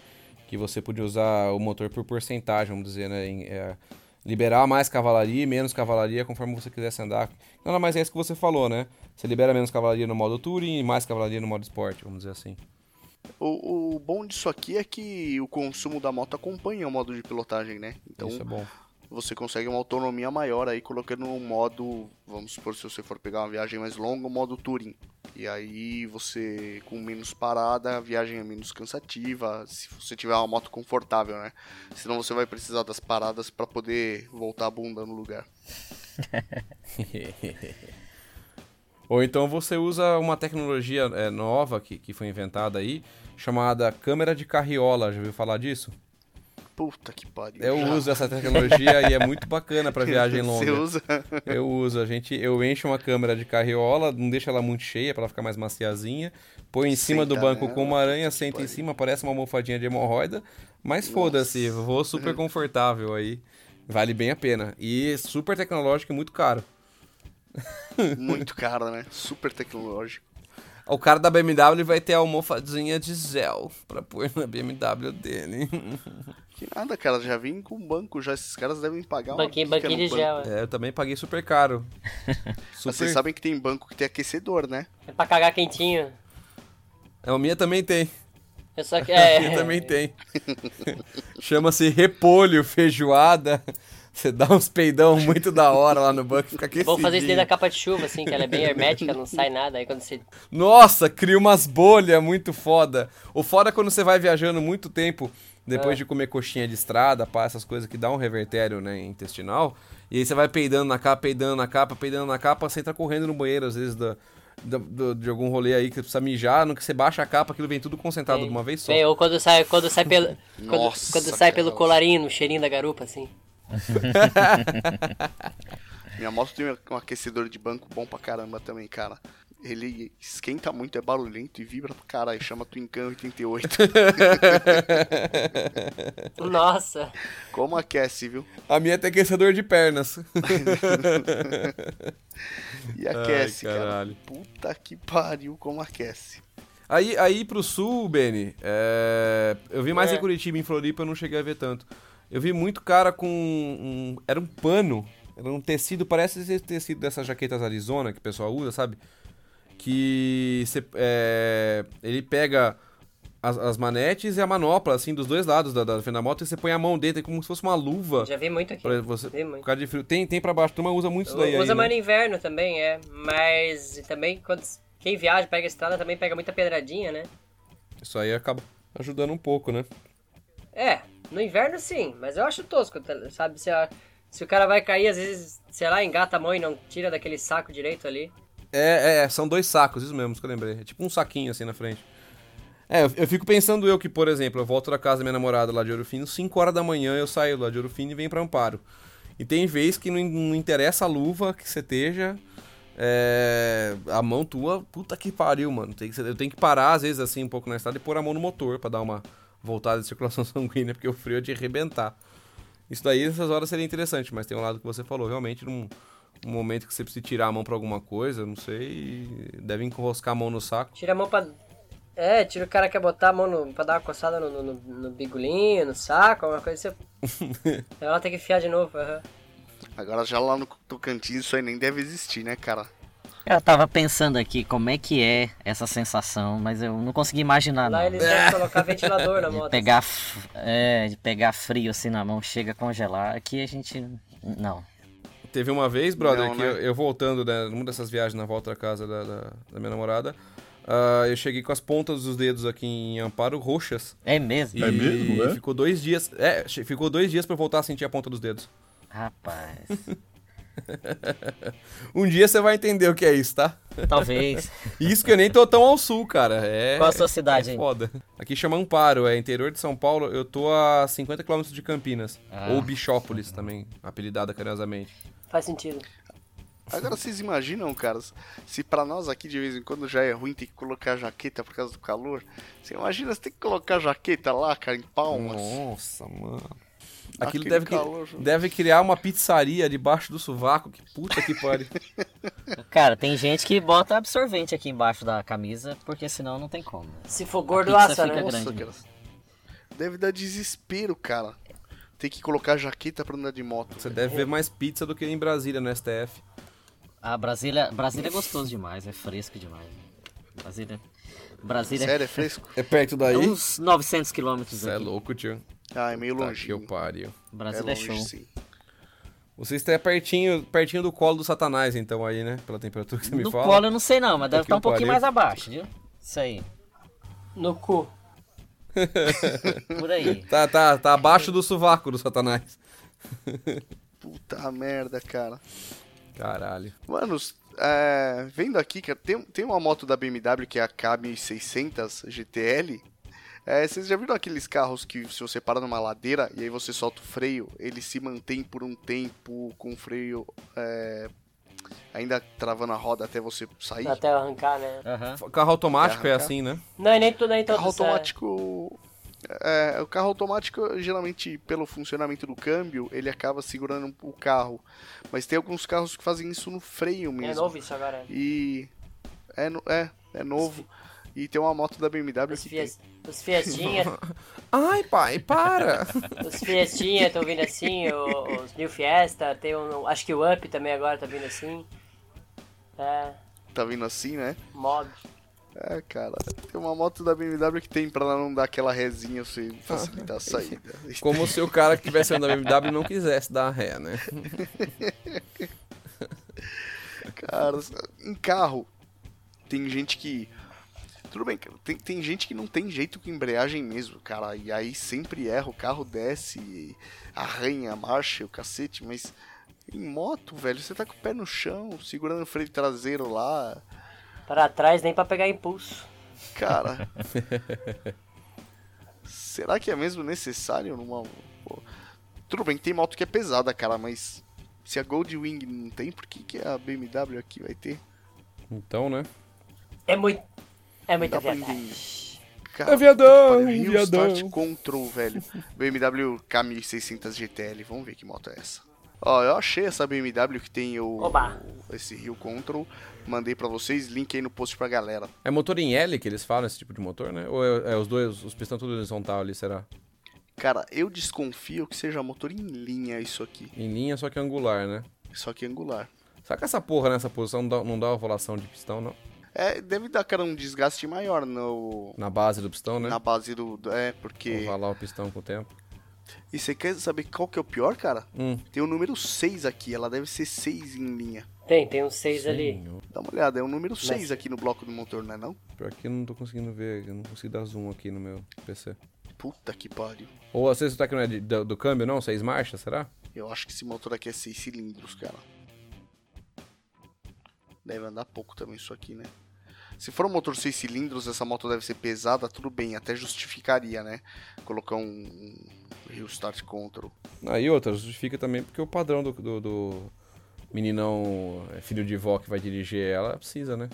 que você podia usar o motor por porcentagem, vamos dizer, né? Em, é, liberar mais cavalaria e menos cavalaria conforme você quisesse andar. Nada mais é isso que você falou, né? Você libera menos cavalaria no modo Touring e mais cavalaria no modo Sport, vamos dizer assim. O, o, bom disso aqui é que o consumo da moto acompanha o modo de pilotagem, né? Então, Isso é bom. você consegue uma autonomia maior aí colocando um modo, vamos supor, se você for pegar uma viagem mais longa, o modo Touring. E aí você, com menos parada, a viagem é menos cansativa, se você tiver uma moto confortável, né? Senão você vai precisar das paradas para poder voltar a bunda no lugar. Ou então você usa uma tecnologia é, nova que, que foi inventada aí, chamada câmera de carriola. Já ouviu falar disso? Puta que pariu. Eu já. uso essa tecnologia e é muito bacana para viagem longa. Você usa? Eu uso. A gente, eu encho uma câmera de carriola, não deixa ela muito cheia para ela ficar mais maciazinha. Põe em cima do banco com uma aranha, senta em cima, parece uma almofadinha de hemorroida. Mas foda-se, vou super confortável aí. Vale bem a pena. E super tecnológico e muito caro. Muito caro, né? Super tecnológico. O cara da BMW vai ter a almofadinha de gel pra pôr na BMW dele. Que nada, cara, já vim com banco, já esses caras devem pagar banquinho, uma banquinho de banco. gel. É. é, eu também paguei super caro. super... Vocês sabem que tem banco que tem aquecedor, né? É pra cagar quentinho. É, o minha também tem. Eu só que, é... A minha também tem. Chama-se repolho, feijoada. Você dá uns peidão muito da hora lá no banco, fica aquecidinho. Vou fazer isso dentro da capa de chuva, assim, que ela é bem hermética, não sai nada. Aí quando você... Nossa, cria umas bolhas muito foda. O foda é quando você vai viajando muito tempo, depois é. de comer coxinha de estrada, pá, essas coisas que dá um revertério, né, intestinal. E aí você vai peidando na capa, peidando na capa, peidando na capa, você entra correndo no banheiro, às vezes, da... Do, do, de algum rolê aí que você precisa mijar, no que você baixa a capa, aquilo vem tudo concentrado de uma vez só. ou quando sai, quando sai pelo. Nossa, quando, quando sai pelo colarinho, no cheirinho da garupa, assim. Minha moto tem um aquecedor de banco bom pra caramba também, cara. Ele esquenta muito, é barulhento e vibra pra caralho. Chama Twincan 88. Nossa! Como aquece, viu? A minha tem aquecedor de pernas. e aquece, Ai, cara. Puta que pariu, como aquece. Aí, aí pro sul, Beni, é... eu vi mais é. em Curitiba, em Floripa eu não cheguei a ver tanto. Eu vi muito cara com. Um, era um pano, era um tecido, parece esse tecido dessas jaquetas Arizona que o pessoal usa, sabe? Que cê, é, ele pega as, as, manetes e a manopla, assim, dos dois lados da, da, da moto e você põe a mão dentro, como se fosse uma luva. Já vi muito aqui. Pra você, vi muito. Por de frio. Tem, tem pra baixo, turma usa muito isso daí. Usa aí, mais né? no inverno também, é. Mas também, quando quem viaja, pega estrada, também pega muita pedradinha, né? Isso aí acaba ajudando um pouco, né? É, no inverno sim, mas eu acho tosco, tá, sabe? Se, a, se o cara vai cair, às vezes, sei lá, engata a mão e não tira daquele saco direito ali. É, é, são dois sacos, isso mesmo que eu lembrei. É tipo um saquinho assim na frente. É, eu, eu fico pensando eu que, por exemplo, eu volto da casa da minha namorada lá de Ouro Fino, 5 horas da manhã eu saio lá de Ouro Fino e venho pra Amparo. E tem vez que não, não interessa a luva que você esteja, é, a mão tua, puta que pariu, mano. Tem que, eu tenho que parar, às vezes, assim, um pouco na estrada e pôr a mão no motor para dar uma voltada de circulação sanguínea, porque o frio é de arrebentar. Isso daí, nessas horas, seria interessante, mas tem um lado que você falou, realmente, num, num momento que você precisa tirar a mão pra alguma coisa, não sei, deve enroscar a mão no saco. Tira a mão pra... É, tira o cara que quer botar a mão no, pra dar uma coçada no, no, no bigulinho, no saco, alguma coisa assim. Ela tem que enfiar de novo, uhum. Agora já lá no Tocantins isso aí nem deve existir, né, cara? Eu tava pensando aqui como é que é essa sensação, mas eu não consegui imaginar. Lá não. eles devem colocar ventilador na moto. De pegar, é, de pegar frio assim na mão, chega a congelar. Aqui a gente. Não. Teve uma vez, brother, não, que né? eu, eu, voltando, né, numa dessas viagens na volta à casa da, da, da minha namorada, uh, eu cheguei com as pontas dos dedos aqui em Amparo roxas. É mesmo? E é mesmo? É? ficou dois dias. É, ficou dois dias pra eu voltar a sentir a ponta dos dedos. Rapaz, Um dia você vai entender o que é isso, tá? talvez. Isso que eu nem tô tão ao sul, cara. É, Qual a sua cidade, é hein? foda. Aqui chama Amparo, é interior de São Paulo. Eu tô a 50 km de Campinas. Ah. Ou Bichópolis também, apelidada carinhosamente. Faz sentido. Agora vocês imaginam, caras, se pra nós aqui de vez em quando já é ruim ter que colocar jaqueta por causa do calor, você imagina você ter que colocar jaqueta lá, cara, em palmas. Nossa, mano. Aquilo Aquele deve, calor, deve criar uma pizzaria debaixo do sovaco. Que puta que pariu. Cara, tem gente que bota absorvente aqui embaixo da camisa, porque senão não tem como. Se for gordo, pizza assa, fica né? grande. Nossa, cara. Deve dar desespero, cara. Ter que colocar jaqueta pra andar de moto. Você deve ver mais pizza do que em Brasília, no STF. Ah, Brasília, Brasília é gostoso demais, é fresco demais. Brasília, Brasília Sério, é fresco? É perto é daí? uns 900 quilômetros Você é louco, tio. Ah, é meio Tá longe. que eu pariu. É Brasília é, longe, show. sim. Você está pertinho, pertinho do colo do satanás, então, aí, né? Pela temperatura que você me No fala. polo eu não sei não, mas deve estar um eu pouquinho pariu. mais abaixo, viu? Isso aí, No cu. por aí. Tá, tá, tá abaixo do sovaco do satanás. Puta merda, cara. Caralho. Manos, é, vendo aqui, cara, tem, tem uma moto da BMW que é a K1600 GTL. É, vocês já viram aqueles carros que se você para numa ladeira e aí você solta o freio, ele se mantém por um tempo com o freio é, ainda travando a roda até você sair? Até arrancar, né? Aham. Carro automático é assim, né? Não, e nem tudo, nem carro é. automático. É, o carro automático, geralmente, pelo funcionamento do câmbio, ele acaba segurando o carro. Mas tem alguns carros que fazem isso no freio É, mesmo. novo isso agora. E. É, é, é novo. E tem uma moto da BMW Os, que tem. fies, os Fiestinha, Ai, pai, para! os Fiestinha estão vindo assim, o- os New Fiesta, tem um, acho que o Up também agora tá vindo assim. É, Tá vindo assim, né? mob. É, cara. Tem uma moto da BMW que tem pra não dar aquela resinha você facilitar a saída. Como se o cara que tivesse andando na BMW não quisesse dar ré, né? Cara, em carro, tem gente que. Tudo bem, tem, tem gente que não tem jeito com embreagem mesmo, cara. E aí sempre erra, o carro desce, arranha a marcha, o cacete, mas em moto, velho, você tá com o pé no chão, segurando o freio traseiro lá. Para trás nem pra pegar impulso. Cara. será que é mesmo necessário numa. pô, Tudo bem, tem moto que é pesada, cara, mas se a Goldwing não tem, por que, que a BMW aqui vai ter? Então, né? É muito. É pra viadagem. Cara, É viadão, Rio viadão. Start Control, velho. BMW K1600 GTL. Vamos ver que moto é essa. Ó, eu achei essa BMW que tem o, Oba. esse Rio Control. Mandei pra vocês, link aí no post pra galera. É motor em L que eles falam, esse tipo de motor, né? Ou é, é os dois, os pistões tudo horizontal ali, será? Cara, eu desconfio que seja motor em linha isso aqui. Em linha, só que angular, né? Só que angular. Será que essa porra nessa posição não dá, não dá ovulação de pistão, não? É, deve dar, cara, um desgaste maior no, Na base do pistão, né? na base do... É, porque... Ovalar o pistão com o tempo. E você quer saber qual que é o pior, cara? Hum. Tem o número 6 aqui, ela deve ser 6 em linha. Tem, tem uns seis ali. Senhor. Dá uma olhada, é o número 6 aqui no bloco do motor, não é não? Pior que eu não tô conseguindo ver, eu não consigo dar zoom aqui no meu PC. Puta que pariu. Ou às vezes o que não é de- do, do câmbio, não? Seis marchas, será? Eu acho que esse motor aqui é 6 cilindros, cara. Deve andar pouco também isso aqui, né? Se for um motor 6 cilindros, essa moto deve ser pesada, tudo bem, até justificaria, né? Colocar um, um Rio Start Control. Ah, e outra, justifica também porque o padrão do, do, do meninão é, filho de vó que vai dirigir ela precisa, né?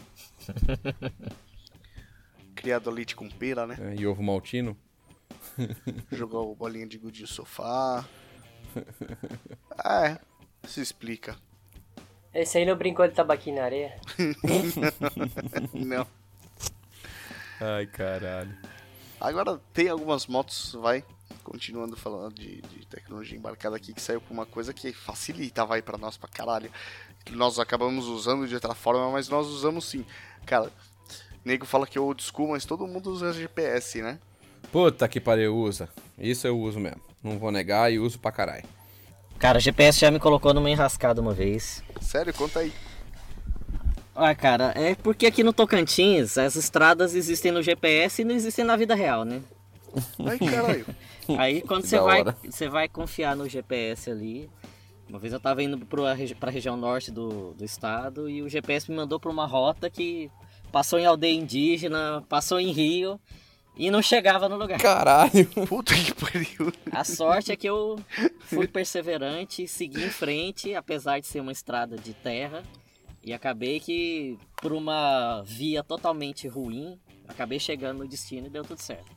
Criado a leite com pera, né? É, e ovo maltino. Jogar o bolinha de gude no sofá. Ah, é, isso explica. Esse aí não brincou de tabaquinho na areia. Não. Ai, caralho. Agora tem algumas motos, vai, continuando falando de, de tecnologia embarcada aqui, que saiu com uma coisa que facilita, vai, pra nós pra caralho. Que nós acabamos usando de outra forma, mas nós usamos sim. Cara, nego fala que é old school, mas todo mundo usa GPS, né? Puta que pariu, usa. Isso eu uso mesmo. Não vou negar e uso pra caralho. Cara, o GPS já me colocou numa enrascada uma vez. Sério, conta aí. Ah, cara, é porque aqui no Tocantins as estradas existem no GPS e não existem na vida real, né? Ai, caralho. Aí quando Que você vai, hora. você vai confiar no GPS ali, Uma vez eu tava indo pra, regi- pra região norte do, do estado e o GPS me mandou pra uma rota que passou em aldeia indígena, passou em rio e não chegava no lugar. Caralho. Puta que pariu. A sorte é que eu fui perseverante e segui em frente, apesar de ser uma estrada de terra. E acabei que, por uma via totalmente ruim, acabei chegando no destino e deu tudo certo.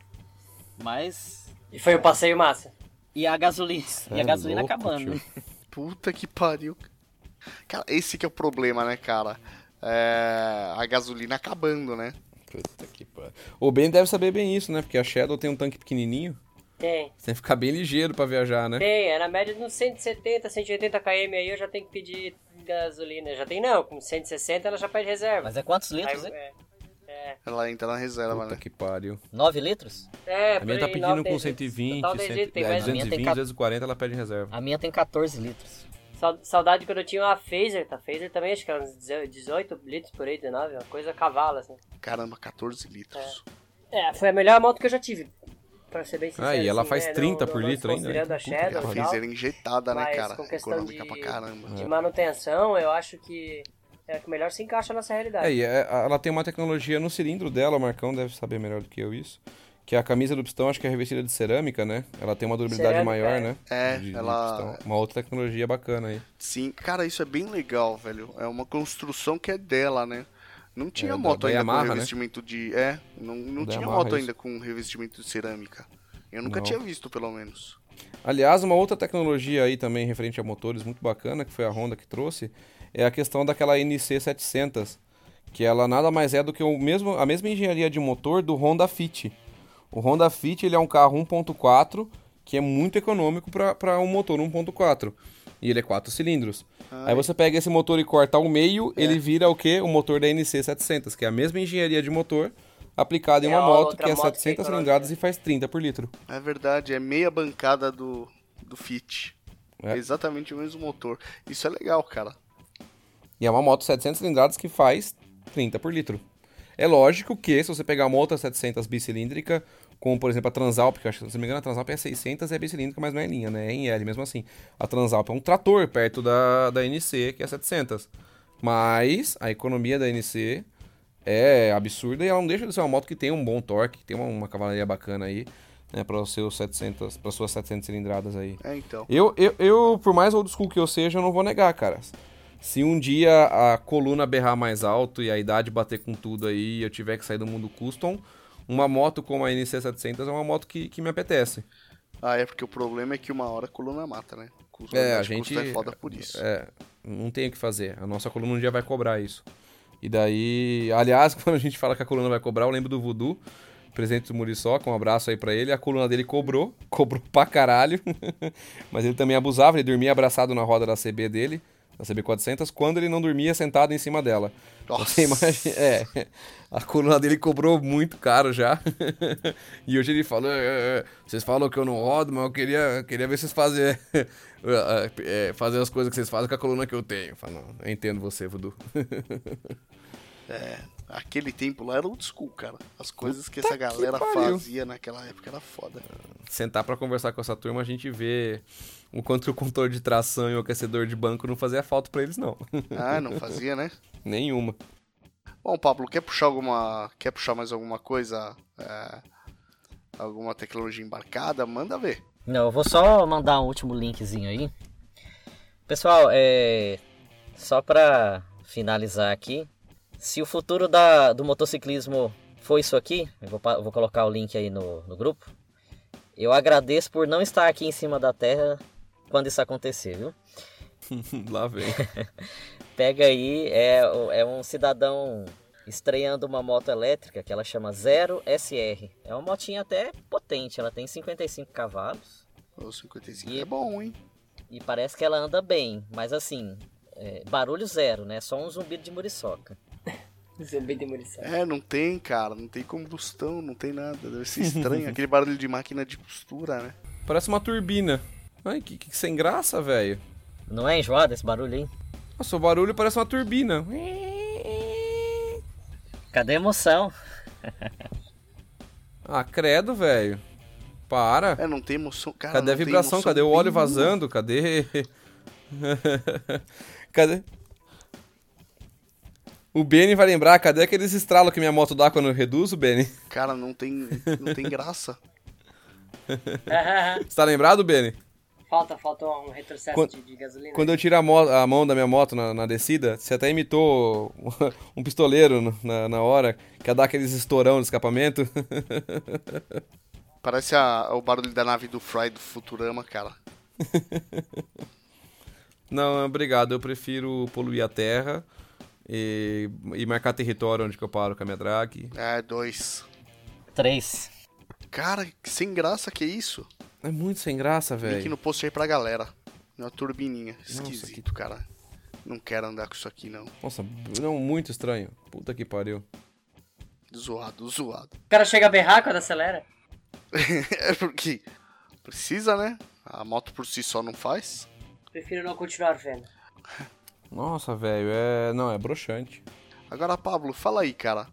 Mas. E foi um passeio massa. E a gasolina, e a é gasolina louco, acabando, tio. Puta que pariu. Cara, esse que é o problema, né, cara? É... A gasolina acabando, né? Puta que pariu. O Ben deve saber bem isso, né? Porque a Shadow tem um tanque pequenininho. Tem. Você tem que ficar bem ligeiro pra viajar, né? Tem, é na média de uns 170, 180 km aí eu já tenho que pedir gasolina. Já tem não, com 160 ela já pede reserva. Mas é quantos Aí, litros, hein? é, é, Ela entra na reserva, Puta né? que pariu. 9 litros? é, A minha tá pedindo nove, com dez 120, litros. Total, dez 100, litros, tem é, mais- A minha tem 220, cap- 240 ela pede reserva. A minha tem 14 litros. Sau- Saudade quando eu tinha uma Phaser, tá? Phaser também, acho que era uns 18 litros por aí, 19, uma coisa cavalo, assim. Caramba, 14 litros. É, foi a melhor moto que eu já tive. Pra ser bem sincero. Ah, e ela assim, faz né? 30 Não- por não litro ainda, né? Considerando a Puta Shadow A e tal. freezer injetada, né, Mas cara? com questão Econômica de- pra caramba. De manutenção, eu acho que é a que melhor se encaixa na nossa realidade. É, e é- ela tem uma tecnologia no cilindro dela, o Marcão deve saber melhor do que eu isso. Que a camisa do pistão, acho que é revestida de cerâmica, né? Ela tem uma durabilidade Cerâmica, maior, é. né? É, De- de ela- pistão. Uma outra tecnologia bacana aí. Sim, cara, isso é bem legal, velho. É uma construção que é dela, né? Não tinha É, moto da ainda Yamaha, com né? revestimento de. É, não, não Da tinha Yamaha, moto isso. ainda com revestimento de cerâmica. Eu nunca Não. tinha visto, pelo menos. Aliás, uma outra tecnologia aí também referente a motores muito bacana, que foi a Honda que trouxe, é a questão daquela NC700, que ela nada mais é do que o mesmo, a mesma engenharia de motor do Honda Fit. O Honda Fit ele é um carro 1.4 que é muito econômico para um motor 1.4 e ele é 4 cilindros. Aí você pega esse motor e corta ao meio, ele vira o que? O motor da NC700, que é a mesma engenharia de motor aplicada em É uma a moto que é moto que é 700 cilindradas e faz 30 por litro. É verdade, é meia bancada do, do Fit. É. É exatamente o mesmo motor. Isso é legal, cara. E é uma moto 700 cilindradas que faz 30 por litro. É lógico que se você pegar uma outra 700 bicilíndrica, como por exemplo a Transalp, que eu acho que se não me engano a Transalp é 600 é bicilíndrica, mas não é linha, né? É em L mesmo assim. A Transalp é um trator perto da, da NC, que é 700. Mas a economia da NC é absurda e ela não deixa de ser uma moto que tem um bom torque, que tem uma, uma cavalaria bacana aí, né, para os seus 700, para suas 700 cilindradas aí. É, então. Eu, eu, eu, por mais old school que eu seja, eu não vou negar, cara. Se um dia a coluna berrar mais alto e a idade bater com tudo aí e eu tiver que sair do mundo custom, uma moto como a NC700 é uma moto que, que me apetece. Ah, é porque o problema é que uma hora a coluna mata, né? Custo, É, a gente. é foda por isso. É, não tem o que fazer. A nossa coluna um dia vai cobrar isso. E daí, aliás, quando a gente fala que a coluna vai cobrar, eu lembro do Voodoo, presente do Muriçoca, um abraço aí pra ele. A coluna dele cobrou, cobrou pra caralho. Mas ele também abusava, ele dormia abraçado na roda da CB dele, da CB400, quando ele não dormia sentado em cima dela. Nossa. Você imagina, é, a coluna dele cobrou muito caro já. e hoje ele falou, "É, é, é, vocês falam que eu não rodo, mas eu queria, queria ver vocês fazer, fazer as coisas que vocês fazem com a coluna que eu tenho. Eu falo, não, eu entendo você, Voodoo. É, aquele tempo lá era old school, cara. As coisas que essa que galera pariu. fazia naquela época era foda. Sentar pra conversar com essa turma, a gente vê o quanto o controle de tração e o aquecedor de banco não fazia falta pra eles, não. Ah, não fazia, né? Nenhuma. Bom, Pablo, quer puxar alguma. Quer puxar mais alguma coisa? É, alguma tecnologia embarcada? Manda ver. Não, eu vou só mandar um último linkzinho aí. Pessoal, é. Só pra finalizar aqui. Se o futuro da, do motociclismo for isso aqui, eu vou, eu vou colocar o link aí no, no grupo. Eu agradeço por não estar aqui em cima da terra quando isso acontecer, viu? Lá vem. Pega aí, é, é um cidadão estreando uma moto elétrica que ela chama Zero SR. É uma motinha até potente, ela tem 55 cavalos. O 55 E- é bom, hein? E parece que ela anda bem, mas assim, é, barulho zero, né? Só um zumbido de muriçoca. Zumbi de munição. É, não tem, cara. Não tem combustão, não tem nada. Deve ser estranho. Aquele barulho de máquina de costura, né? Parece uma turbina. Ai, que, que sem graça, velho. Não é enjoado esse barulho aí? Nossa, o barulho parece uma turbina. Cadê a emoção? Ah, credo, velho. Para. É, não tem emoção. Cara, Cadê a vibração? Cadê o óleo vazando? Cadê. Cadê? O Benny vai lembrar, cadê aqueles estralos que minha moto dá quando eu reduzo, Benny? Cara, não tem, não tem graça. Você tá lembrado, Benny? Falta, falta um retrocesso Quando- de, de gasolina. Quando eu tiro a, mo- a mão da minha moto na, na descida, você até imitou um pistoleiro na, na hora, que ia dar aqueles estourão no escapamento. Parece a- o barulho da nave do Fry do Futurama, cara. Não, obrigado. Eu prefiro poluir a terra e, e marcar território onde que eu paro com a minha drag. É, dois. Três. Cara, que sem graça que é isso. É muito sem graça, Link velho. no post aí pra galera. Uma turbininha. Nossa, Esquisito, cara. Não quero andar com isso aqui, não. Nossa, não, muito estranho. Puta que pariu. Zoado, zoado. O cara chega a berrar quando acelera. é porque precisa, né? A moto por si só não faz. Prefiro não continuar vendo. Nossa, velho, é. Não, é broxante. Agora, Pablo, fala aí, cara.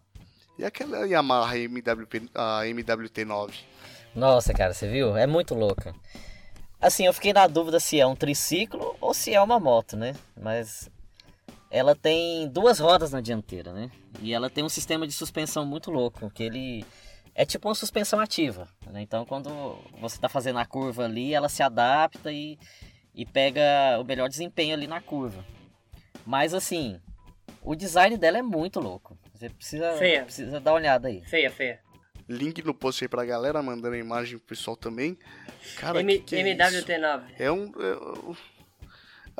E aquela Yamaha MWP, a MWT9? Nossa, cara, você viu? É muito louca. Assim, eu fiquei na dúvida se é um triciclo ou se é uma moto, né? Mas ela tem duas rodas na dianteira, né? E ela tem um sistema de suspensão muito louco, que ele é tipo uma suspensão ativa, né? Então, quando você tá fazendo a curva ali, ela se adapta e, e pega o melhor desempenho ali na curva. Mas assim, o design dela é muito louco. Você precisa, Feia. precisa dar uma olhada aí. Feia, feia. Link no post aí pra galera, mandando a imagem pro pessoal também. Cara, M- que que é isso? MWT9. É um, é um-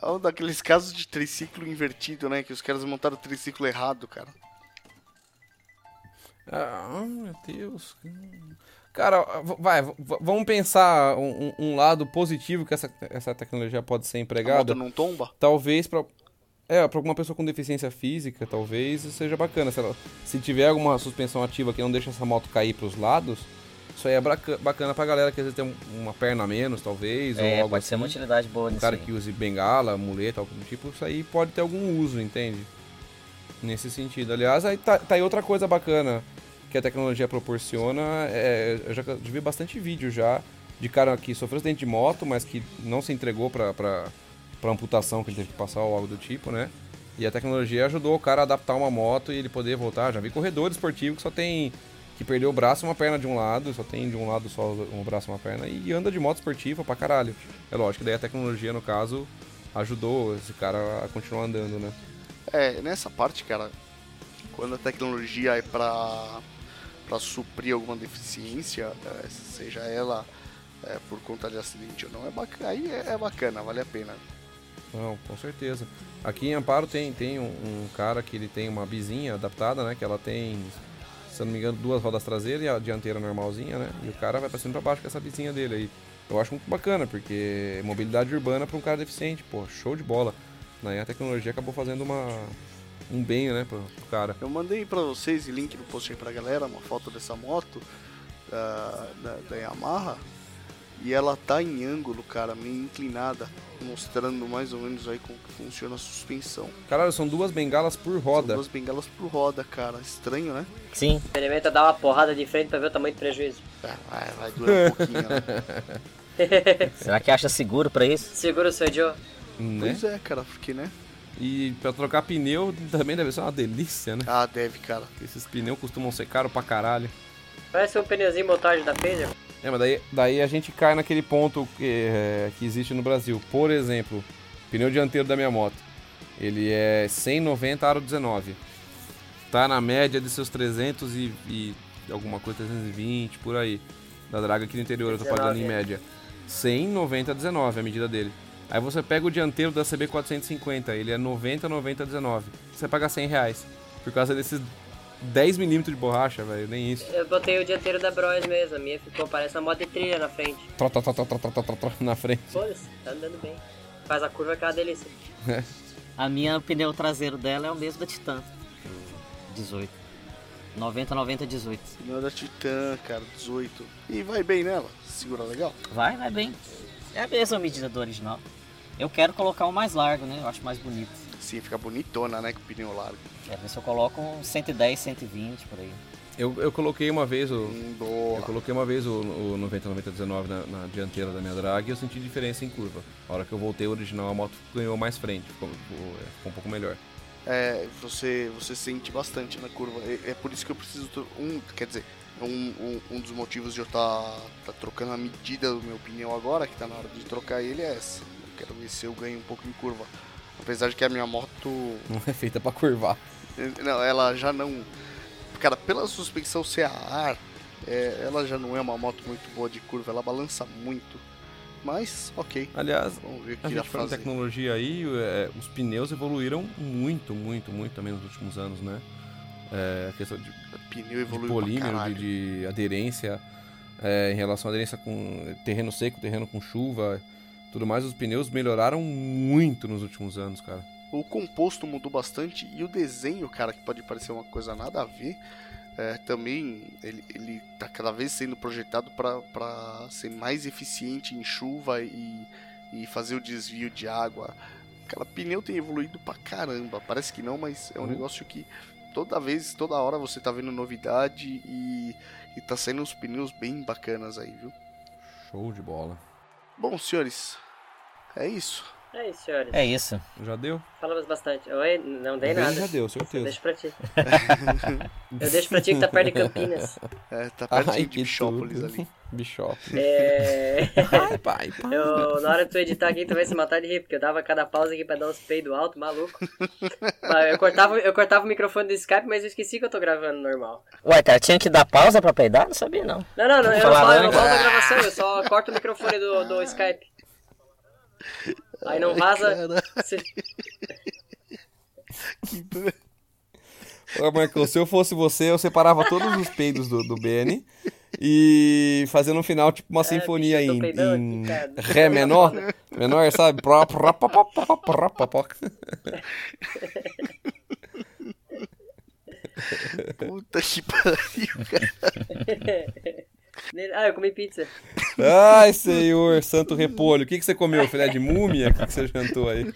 é um daqueles casos de triciclo invertido, né? Que os caras montaram o triciclo errado, cara. Ah, meu Deus. Cara, vai, vamos pensar um, um- lado positivo que essa, essa tecnologia pode ser A empregada. moto não tomba? Talvez pra. É, pra alguma pessoa com deficiência física, talvez seja bacana. Se, ela- se tiver alguma suspensão ativa que não deixa essa moto cair pros lados, isso aí é bacana pra galera que às vezes tem um- uma perna a menos, talvez, ou É, algo pode ser assim. uma utilidade boa Um nisso cara aí. que use bengala, muleta, algo do tipo, isso aí pode ter algum uso, entende? Nesse sentido. Aliás, aí tá, tá aí outra coisa bacana que a tecnologia proporciona. É, eu já vi bastante vídeo já de cara que sofreu acidente de moto, mas que não se entregou pra, pra, pra amputação que ele teve que passar ou algo do tipo, né? E a tecnologia ajudou o cara a adaptar uma moto e ele poder voltar. Já vi corredor esportivo que só tem que perdeu o braço e uma perna de um lado, só tem de um lado só um braço e uma perna, e anda de moto esportiva pra caralho. É lógico que daí a tecnologia, no caso, ajudou esse cara a continuar andando, né? É, nessa parte, cara, quando a tecnologia é pra, pra suprir alguma deficiência, é, seja ela é, por conta de acidente ou não, é bacana, aí é, é bacana, vale a pena. Não, com certeza. Aqui em Amparo tem, tem um, um cara que ele tem uma bizinha adaptada, né? Que ela tem, se eu não me engano, duas rodas traseiras e a dianteira normalzinha, né? E o cara vai pra cima e pra baixo com essa bizinha dele aí. Eu acho muito bacana, porque mobilidade urbana pra um cara deficiente, pô, show de bola. Daí a tecnologia acabou fazendo uma, um bem, né, pro, pro cara. Eu mandei pra vocês link no post aí pra galera, uma foto dessa moto da, da, da Yamaha. E ela tá em ângulo, cara, meio inclinada, mostrando mais ou menos aí como que funciona a suspensão. Caralho, são duas bengalas por São roda. duas bengalas por roda, cara. Estranho, né? Sim, Experimenta dar uma porrada de frente pra ver o tamanho do prejuízo. É, vai, vai durar um pouquinho, né? será que acha seguro pra isso? Segura o seu Joe. Né? Pois é, cara, porque, né? E pra trocar pneu também deve ser uma delícia, né? Ah, deve, cara. Esses pneus costumam ser caros pra caralho. Parece um pneuzinho montagem da Phaser. É, mas daí, daí a gente cai naquele ponto que, é, que existe no Brasil. Por exemplo, pneu dianteiro da minha moto. Ele é 190 aro 19. Tá na média de seus 300 e, e alguma coisa, 320, por aí. Da draga aqui no interior, eu tô 19, pagando em média. 190 19 a medida dele. Aí você pega o dianteiro da CB450, ele é 90 90 19. Você paga 100 reais. Por causa desses 10mm de borracha, velho, nem isso. Eu botei o dianteiro da Bros mesmo. A minha ficou, parece uma moto de trilha na frente. Tró, tró, tró, tró, tró, tró, tró, tró, na frente. Foda-se, tá andando bem. Faz a curva que é uma delícia. A minha pneu traseiro dela é o mesmo da Titan. 18. 90, 90, 18. Pneu da Titan, cara, 18. E vai bem nela, segura legal. Vai, vai bem. É a mesma medida do original. Eu quero colocar um mais largo, né? Eu acho mais bonito. Sim, fica bonitona, né, com o pneu largo. Quero ver se eu coloco um 110, 120 por aí. Eu, eu coloquei uma vez o. Hum, boa. Eu coloquei uma vez o, o 90-90-19 na, na dianteira da minha drag e eu senti diferença em curva. A hora que eu voltei ao original, a moto ganhou mais frente, ficou, ficou, ficou um pouco melhor. É, você, você sente bastante na curva. É, é por isso que eu preciso. Um, quer dizer, um, um, um dos motivos de eu estar tá, trocando a medida do meu pneu agora, que tá na hora de trocar ele, é essa. Eu quero ver se eu ganho um pouco em curva. Apesar de que a minha moto. Não é feita pra curvar. Não, ela já não. Cara, pela suspensão ser a ar, é, ela já não é uma moto muito boa de curva, ela balança muito. Mas, ok. Aliás, Vamos ver o a que irá gente fala de fazer. tecnologia aí, é, os pneus evoluíram muito, muito, muito também nos últimos anos, né? É, a questão de Pneu de evoluiu pra polímero, de, de aderência, é, em relação à aderência com terreno seco, terreno com chuva, tudo mais, os pneus melhoraram muito nos últimos anos, cara. O composto mudou bastante e o desenho, cara, que pode parecer uma coisa nada a ver, é, também ele, ele tá cada vez sendo projetado para ser mais eficiente em chuva e, e fazer o desvio de água. Cara, pneu tem evoluído pra caramba. Parece que não, mas é um Uhum. negócio que toda vez, toda hora você tá vendo novidade e, e tá saindo uns pneus bem bacanas aí, viu? Show de bola. Bom, senhores, é isso. É isso, senhores. É isso. Já deu? Falamos bastante. Oi, não dei nada. Já deu, Eu certeza. deixo pra ti. Eu deixo pra ti que tá perto de Campinas. É, tá pertinho Ai, de Bichópolis tudo. ali. Bichópolis. É... Ai, pai, pai. Eu, na hora de tu editar aqui, tu vai se matar de rir, porque eu dava cada pausa aqui pra dar uns peidos alto, maluco. Eu cortava, eu cortava o microfone do Skype, mas eu esqueci que eu tô gravando normal. Ué, cara, tinha que dar pausa pra peidar? Não sabia, não. Não, não, não, eu não falo, eu não falo da gravação, eu só corto o microfone do, do Skype. Aí não vaza. Cara, se- que... Ô, Marcão, se eu fosse você, eu separava todos os peidos do, do BN e fazia no final, tipo, uma sinfonia eu tô em, em aqui. Ré menor. Menor, sabe? Puta que pariu, cara. Ah, eu comi pizza. Ai, senhor, santo repolho. O que, que você comeu? Filé de múmia? O que, que você jantou aí?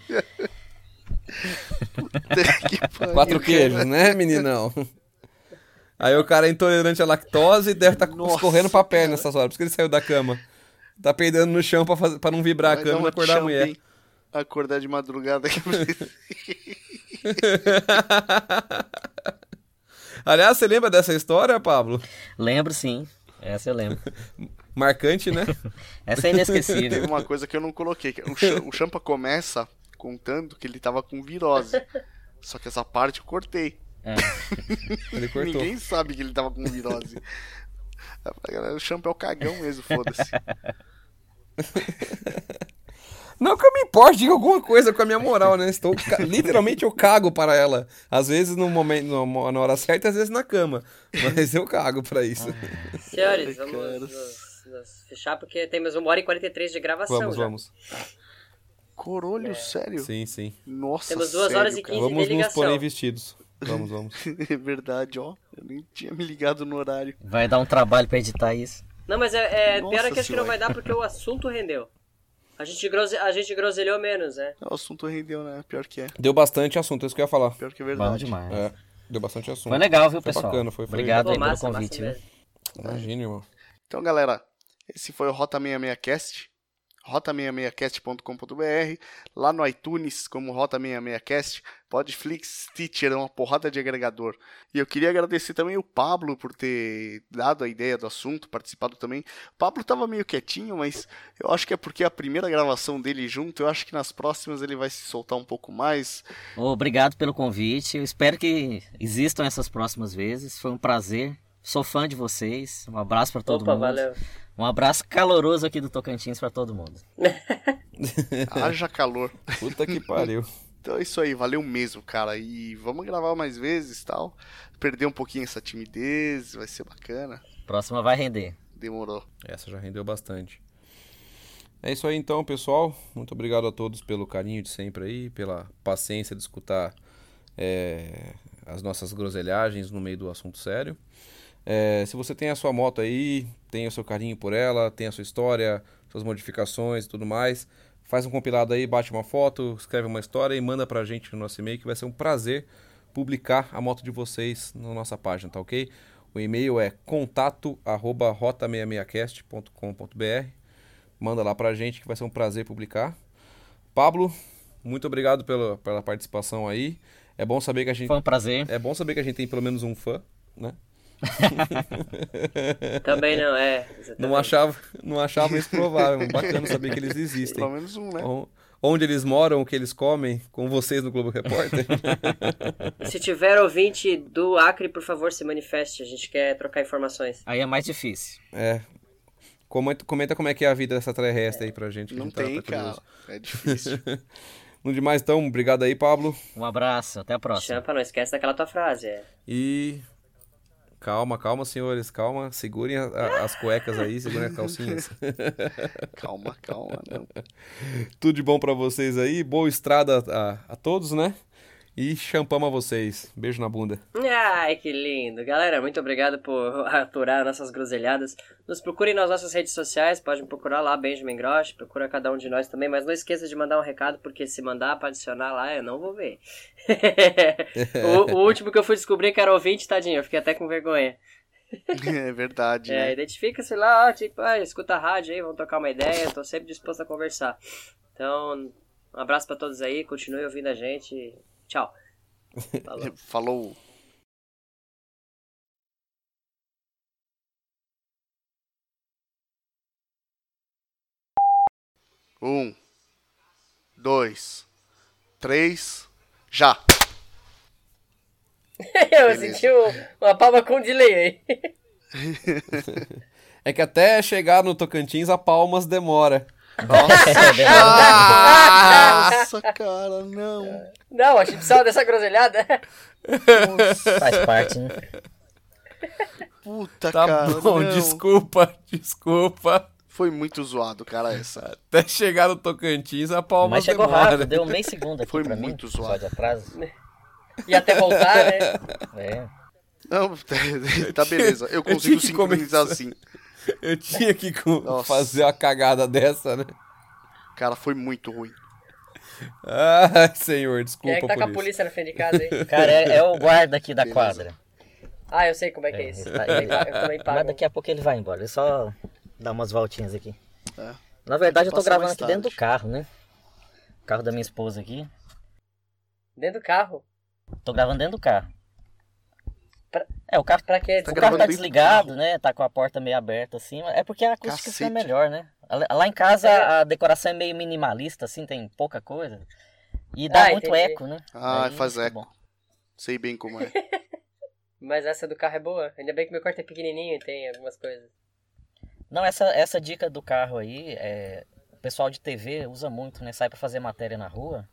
Que pariu, Quatro cara. queijos, né, meninão? Aí o cara é intolerante à lactose e deve estar Nossa, escorrendo papel nessas horas. Por isso que ele saiu da cama. Tá peidando no chão pra, fazer, pra não vibrar Vai a cama e acordar a mulher. Acordar de madrugada aqui. Aliás, você lembra dessa história, Pablo? Lembro sim. Essa eu lembro. Marcante, né? Essa é Teve inesquecível. uma coisa que eu não coloquei. que O, o Champa começa contando que ele tava com virose. Só que essa parte eu cortei. É. Ele cortou. Ninguém sabe que ele tava com virose. Eu falei, "Galera, O Champa é o cagão mesmo, foda-se. Não que eu me importe de alguma coisa com a minha moral, né? Estou literalmente eu cago para ela. Às vezes no momento, no- na hora certa, às vezes na cama. Mas eu cago para isso. Senhores, Ai, vamos nos, nos fechar porque temos 1 hora e 43 de gravação Vamos, já. vamos. Corolho, sério? Sim, sim. Nossa, Temos duas sério, horas e cara. 15 de Vamos nos ligação. porém vestidos. Vamos, vamos. É verdade, ó. Eu nem tinha me ligado no horário. Vai dar um trabalho pra editar isso. Não, mas é, é pior é que acho que não vai dar porque o assunto rendeu. A gente, grose, a gente groselhou menos, né? O assunto rendeu, né? Pior que é. Deu bastante assunto, é isso que eu ia falar. Pior que é Bom verdade. demais. É, deu bastante assunto. Foi legal, viu, Foi pessoal? bacana, foi- foi Obrigado aí pelo massa, convite, massa viu? mesmo. Imagina, irmão. Então, galera, esse foi o Rota 66cast. Rota66cast.com.br. Lá no iTunes, como Rota 66cast. Podflix, Stitcher, é uma porrada de agregador. E eu queria agradecer também o Pablo por ter dado a ideia do assunto, participado também. O Pablo tava meio quietinho, mas eu acho que é porque a primeira gravação dele junto. Eu acho que nas próximas ele vai se soltar um pouco mais. Obrigado pelo convite. Eu espero que existam essas próximas vezes. Foi um prazer. Sou fã de vocês. Um abraço pra todo Opa, mundo. valeu. Um abraço caloroso aqui do Tocantins pra todo mundo. Haja calor. Puta que pariu. Então é isso aí, valeu mesmo, cara. E vamos gravar mais vezes e tal. Perder um pouquinho essa timidez, vai ser bacana. Próxima vai render. Demorou. Essa já rendeu bastante. É isso aí então, pessoal. Muito obrigado a todos pelo carinho de sempre aí, pela paciência de escutar é, as nossas groselhagens no meio do assunto sério. É, se você tem a sua moto aí, tem o seu carinho por ela, tem a sua história, suas modificações e tudo mais, faz um compilado aí, bate uma foto, escreve uma história e manda pra gente no nosso e-mail que vai ser um prazer publicar a moto de vocês na nossa página, tá ok? O e-mail é contato@rota66cast.com.br. Manda lá pra gente que vai ser um prazer publicar. Pablo, muito obrigado pela, pela participação aí. É bom saber que a gente Foi um prazer. é bom saber que a gente tem pelo menos um fã, né? Também não, é. exatamente. Não achava, não achava isso provável. Bacana saber que eles existem. Pelo menos um, né? On- Onde eles moram, o que eles comem, com vocês no Globo Repórter. Se tiver ouvinte do Acre, por favor, se manifeste. A gente quer trocar informações. Aí é mais difícil. é. Comenta, comenta como é que é a vida dessa terrestre aí pra gente. Não tá- tem, tá cara. É difícil. No demais, então, obrigado aí, Pablo. Um abraço, até a próxima. Champa, não esquece daquela tua frase. É. E. Calma, calma, senhores, calma. Segurem a- a- as cuecas aí, segurem as calcinhas. calma, calma. Não. Tudo de bom pra vocês aí. Boa estrada a, a todos, né? E champama vocês. Beijo na bunda. Ai, que lindo. Galera, muito obrigado por aturar nossas groselhadas. Nos procurem nas nossas redes sociais, podem procurar lá, Benjamin Grosch, procura cada um de nós também, mas não esqueça de mandar um recado, porque se mandar pra adicionar lá, eu não vou ver. o, o último que eu fui descobrir que era ouvinte, tadinho, eu fiquei até com vergonha. É verdade, É, né? identifica-se lá, ó, tipo, ah, escuta a rádio aí, vamos trocar uma ideia, tô sempre disposto a conversar. Então, um abraço pra todos aí, continue ouvindo a gente. Tchau. Falou. Falou. Um, dois, três, já. eu Beleza. senti um- uma palma com delay aí. É que até chegar no Tocantins a Palmas demora. Nossa, cara, não. Não, a gente precisava dessa groselhada. Faz parte, né? Puta, Tá cara. bom, não. desculpa, desculpa. Foi muito zoado, cara, essa. Até chegar no Tocantins a Palmas Mas chegou demora. rápido, deu meio segundo aqui Foi pra muito mim. zoado. Atraso. E até voltar, né? É. Não, tá beleza. Eu consigo sincronizar começar. assim. Eu tinha que Nossa. fazer uma cagada dessa, né? Cara, foi muito ruim. Ai, senhor, Quem é desculpa que tá com a isso. polícia na frente de casa aí? Cara, é, é o guarda aqui da Beleza. quadra. Ah, eu sei como é que é isso. Ele tá- Eu também Mas daqui a pouco ele vai embora. Ele só dá umas voltinhas aqui. É. Na verdade, eu tô gravando aqui dentro do carro, né? O carro da minha esposa aqui. Dentro do carro. Tô gravando dentro do carro. Pra- É, o carro, Pra quê? Tá o carro tá desligado, né? Tá com a porta meio aberta assim. É porque a acústica Cacete. melhor, né? Lá em casa É. a decoração é meio minimalista, assim, tem pouca coisa. E dá Ah, muito entendi. eco, né? Ah, Aí faz eco. bom. Sei bem como é. Mas essa do carro é boa. Ainda bem que meu quarto é pequenininho e tem algumas coisas. Não, essa, essa dica do carro aí, é, o pessoal de TV usa muito, né? Sai pra fazer matéria na rua.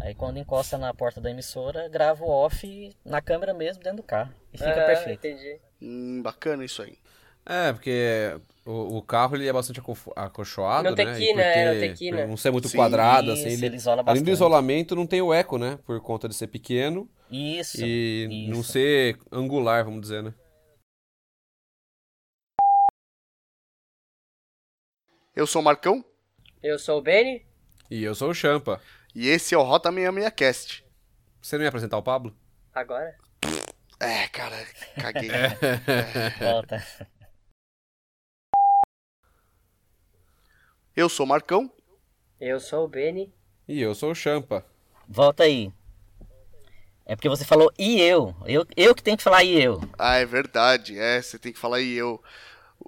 Aí quando encosta na porta da emissora, grava o off na câmera mesmo, dentro do carro. E fica Ah, perfeito. Entendi. Hum, bacana isso aí. É, porque o, o carro ele é bastante aco- acolchoado, Não tem né? E quina, é, não tem quina. Não ser muito Sim, quadrado, Isso, assim. Ele, ele isola além bastante. do isolamento, não tem o eco, né? Por conta de ser pequeno Isso. e isso. não ser angular, vamos dizer, né? Eu sou o Marcão Eu sou o Benny. E eu sou o Champa. E esse é o Rota 66 Cast. Você não ia apresentar o Pablo? Agora. É, cara, caguei. Volta. Eu sou o Marcão Eu sou o Benny. E eu sou o Champa. Volta aí. É porque você falou e eu. Eu, eu que tenho que falar e eu. Ah, é verdade. É, você tem que falar e eu.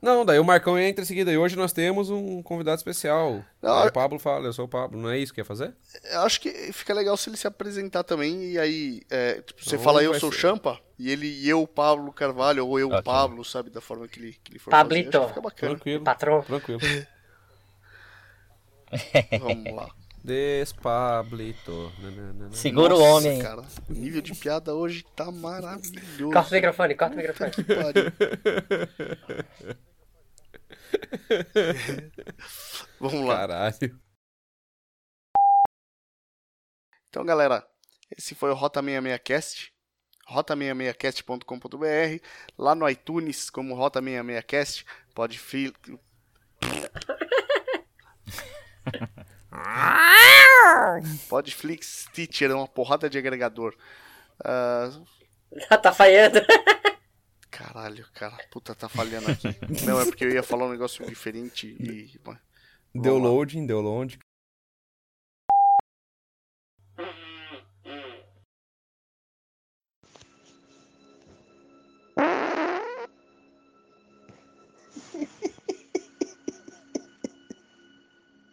Não, daí o Marcão entra em seguida. E hoje nós temos um convidado especial. Não, Aí o Pablo fala, eu sou o Pablo. Não é isso que ia fazer? Eu acho que fica legal se ele se apresentar também e aí é, tipo, você Então fala eu sou o Champa e ele e eu Pablo Carvalho ou eu Ok. Pablo, sabe, da forma que ele, que ele for Pablito. fazer. Fica bacana. Tranquilo. Patrão. Tranquilo. Vamos lá. Despablito. Nananana. Segura o Nossa, homem aí. cara, o nível de piada hoje tá maravilhoso. Corta o microfone, corta o microfone. Que pariu. Vamos lá. Caralho. Então, galera, esse foi o Rota 66 Cast. rota66cast.com.br lá no iTunes como Rota 66 Cast, pode fi... Podflix, Stitcher, é uma porrada de agregador. Ah, tá falhando. caralho. Cara. Puta, tá falhando aqui. Não, é porque eu ia falar um negócio diferente e. Deu loading, deu loading.